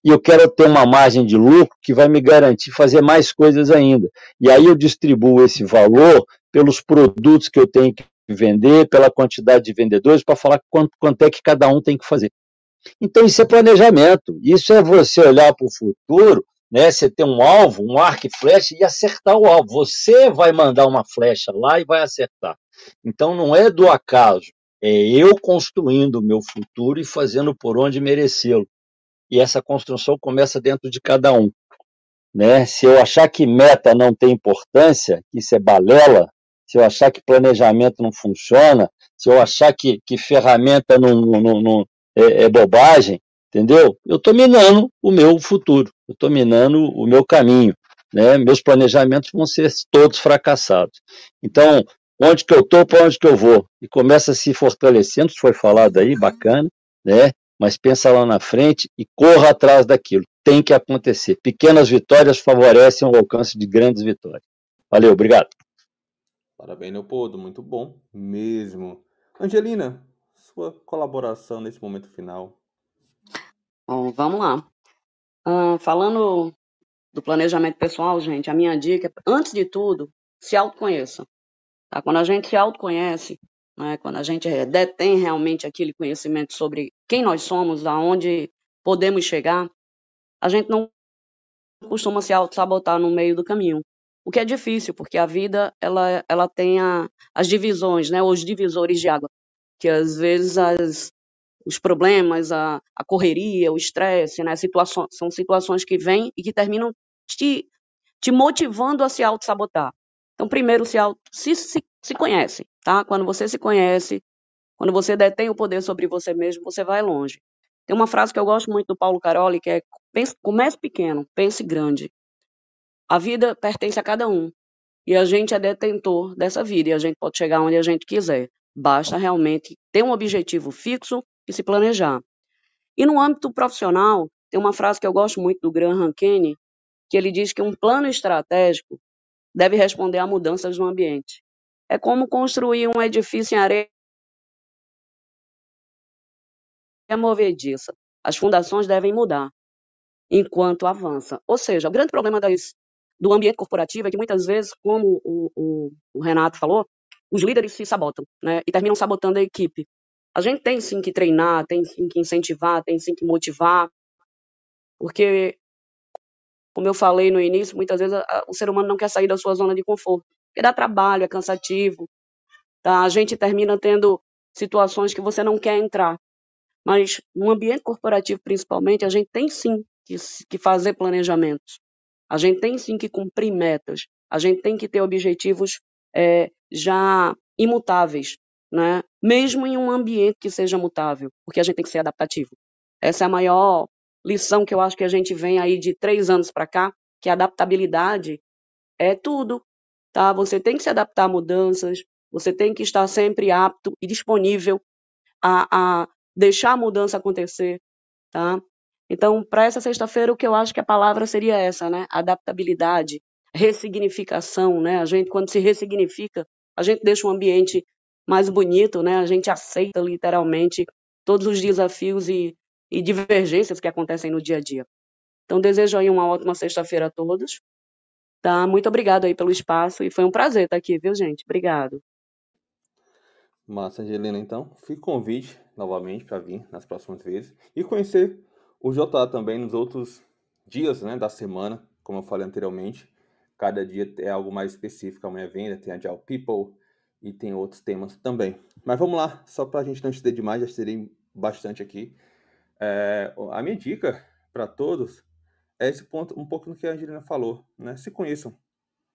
E eu quero ter uma margem de lucro que vai me garantir fazer mais coisas ainda. E aí eu distribuo esse valor pelos produtos que eu tenho que vender, pela quantidade de vendedores, para falar quanto, quanto é que cada um tem que fazer. Então, isso é planejamento. Isso é você olhar para o futuro né? Você tem um alvo, um arco e flecha e acertar o alvo. Você vai mandar uma flecha lá e vai acertar. Então não é do acaso, é eu construindo o meu futuro e fazendo por onde merecê-lo. E essa construção começa dentro de cada um. Né? Se eu achar que meta não tem importância, isso é balela, se eu achar que planejamento não funciona, se eu achar que, que ferramenta não, não, não é, é bobagem, entendeu? Eu estou minando o meu futuro, eu estou minando o meu caminho, né? Meus planejamentos vão ser todos fracassados. Então, onde que eu estou, para onde que eu vou? E começa a se fortalecendo, foi falado aí, bacana, né? Mas pensa lá na frente e corra atrás daquilo. Tem que acontecer. Pequenas vitórias favorecem o alcance de grandes vitórias. Valeu, obrigado. Parabéns, Leopoldo, muito bom mesmo. Angelina, sua colaboração nesse momento final. Bom, vamos lá. Uh, falando do planejamento pessoal, gente, a minha dica, antes de tudo, se autoconheça. Tá? Quando a gente se autoconhece, né, quando a gente detém realmente aquele conhecimento sobre quem nós somos, aonde podemos chegar, a gente não costuma se auto-sabotar no meio do caminho. O que é difícil, porque a vida ela, ela tem a, as divisões, né, os divisores de água, que às vezes as, os problemas, a, a correria, o estresse, né? Situações, são situações que vêm e que terminam te, te motivando a se auto-sabotar. Então, primeiro, se, auto, se, se, se conhece, tá? Quando você se conhece, quando você detém o poder sobre você mesmo, você vai longe. Tem uma frase que eu gosto muito do Paulo Caroli, que é comece pequeno, pense grande. A vida pertence a cada um. E a gente é detentor dessa vida e a gente pode chegar onde a gente quiser. Basta realmente ter um objetivo fixo e se planejar. E no âmbito profissional, tem uma frase que eu gosto muito do Graham Kenny, que ele diz que um plano estratégico deve responder a mudanças no ambiente. É como construir um edifício em areia movediça. As fundações devem mudar enquanto avança. Ou seja, o grande problema das, do ambiente corporativo é que muitas vezes, como o, o, o Renato falou, os líderes se sabotam né, e terminam sabotando a equipe. A gente tem sim que treinar, tem sim que incentivar, tem sim que motivar, porque, como eu falei no início, muitas vezes a, o ser humano não quer sair da sua zona de conforto, porque dá trabalho, é cansativo, tá? a gente termina tendo situações que você não quer entrar. Mas no ambiente corporativo, principalmente, a gente tem sim que, que fazer planejamentos. A gente tem sim que cumprir metas. A gente tem que ter objetivos é, já imutáveis né? mesmo em um ambiente que seja mutável, porque a gente tem que ser adaptativo. Essa é a maior lição que eu acho que a gente vem aí de três anos para cá, que adaptabilidade é tudo, tá? Você tem que se adaptar a mudanças, você tem que estar sempre apto e disponível a, a deixar a mudança acontecer, tá? Então, para essa sexta-feira, o que eu acho que a palavra seria essa, né? Adaptabilidade, ressignificação, né? A gente, quando se ressignifica, a gente deixa o ambiente mais bonito, né? A gente aceita literalmente todos os desafios e, e divergências que acontecem no dia a dia. Então, desejo aí uma ótima sexta-feira a todos. Tá? Muito obrigado aí pelo espaço e foi um prazer estar aqui, viu, gente? Obrigado. Massa, Angelina, então. Fica convite novamente para vir nas próximas vezes e conhecer o JA também nos outros dias né, da semana, como eu falei anteriormente. Cada dia é algo mais específico. Amanhã venda, tem a Agile People, e tem outros temas também. Mas vamos lá, só para a gente não estender demais, já estudei bastante aqui. É, a minha dica para todos é esse ponto, um pouco no que a Angelina falou, né? Se conheçam,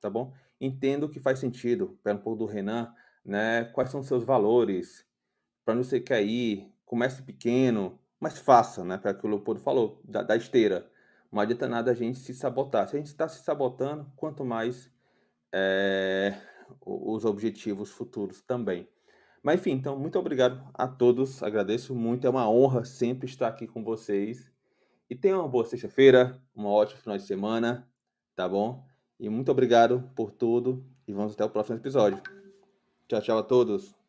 tá bom? Entenda o que faz sentido, pega um pouco do Renan, né? Quais são os seus valores, para onde você quer ir, comece pequeno, mas faça, né? Para que o Leopoldo falou, da, da esteira. Não adianta nada a gente se sabotar. Se a gente está se sabotando, quanto mais é, os objetivos futuros também. Mas enfim, então, muito obrigado a todos. Agradeço muito. É uma honra sempre estar aqui com vocês. E tenham uma boa sexta-feira, um ótimo final de semana, tá bom? E muito obrigado por tudo. E vamos até o próximo episódio. Tchau, tchau a todos.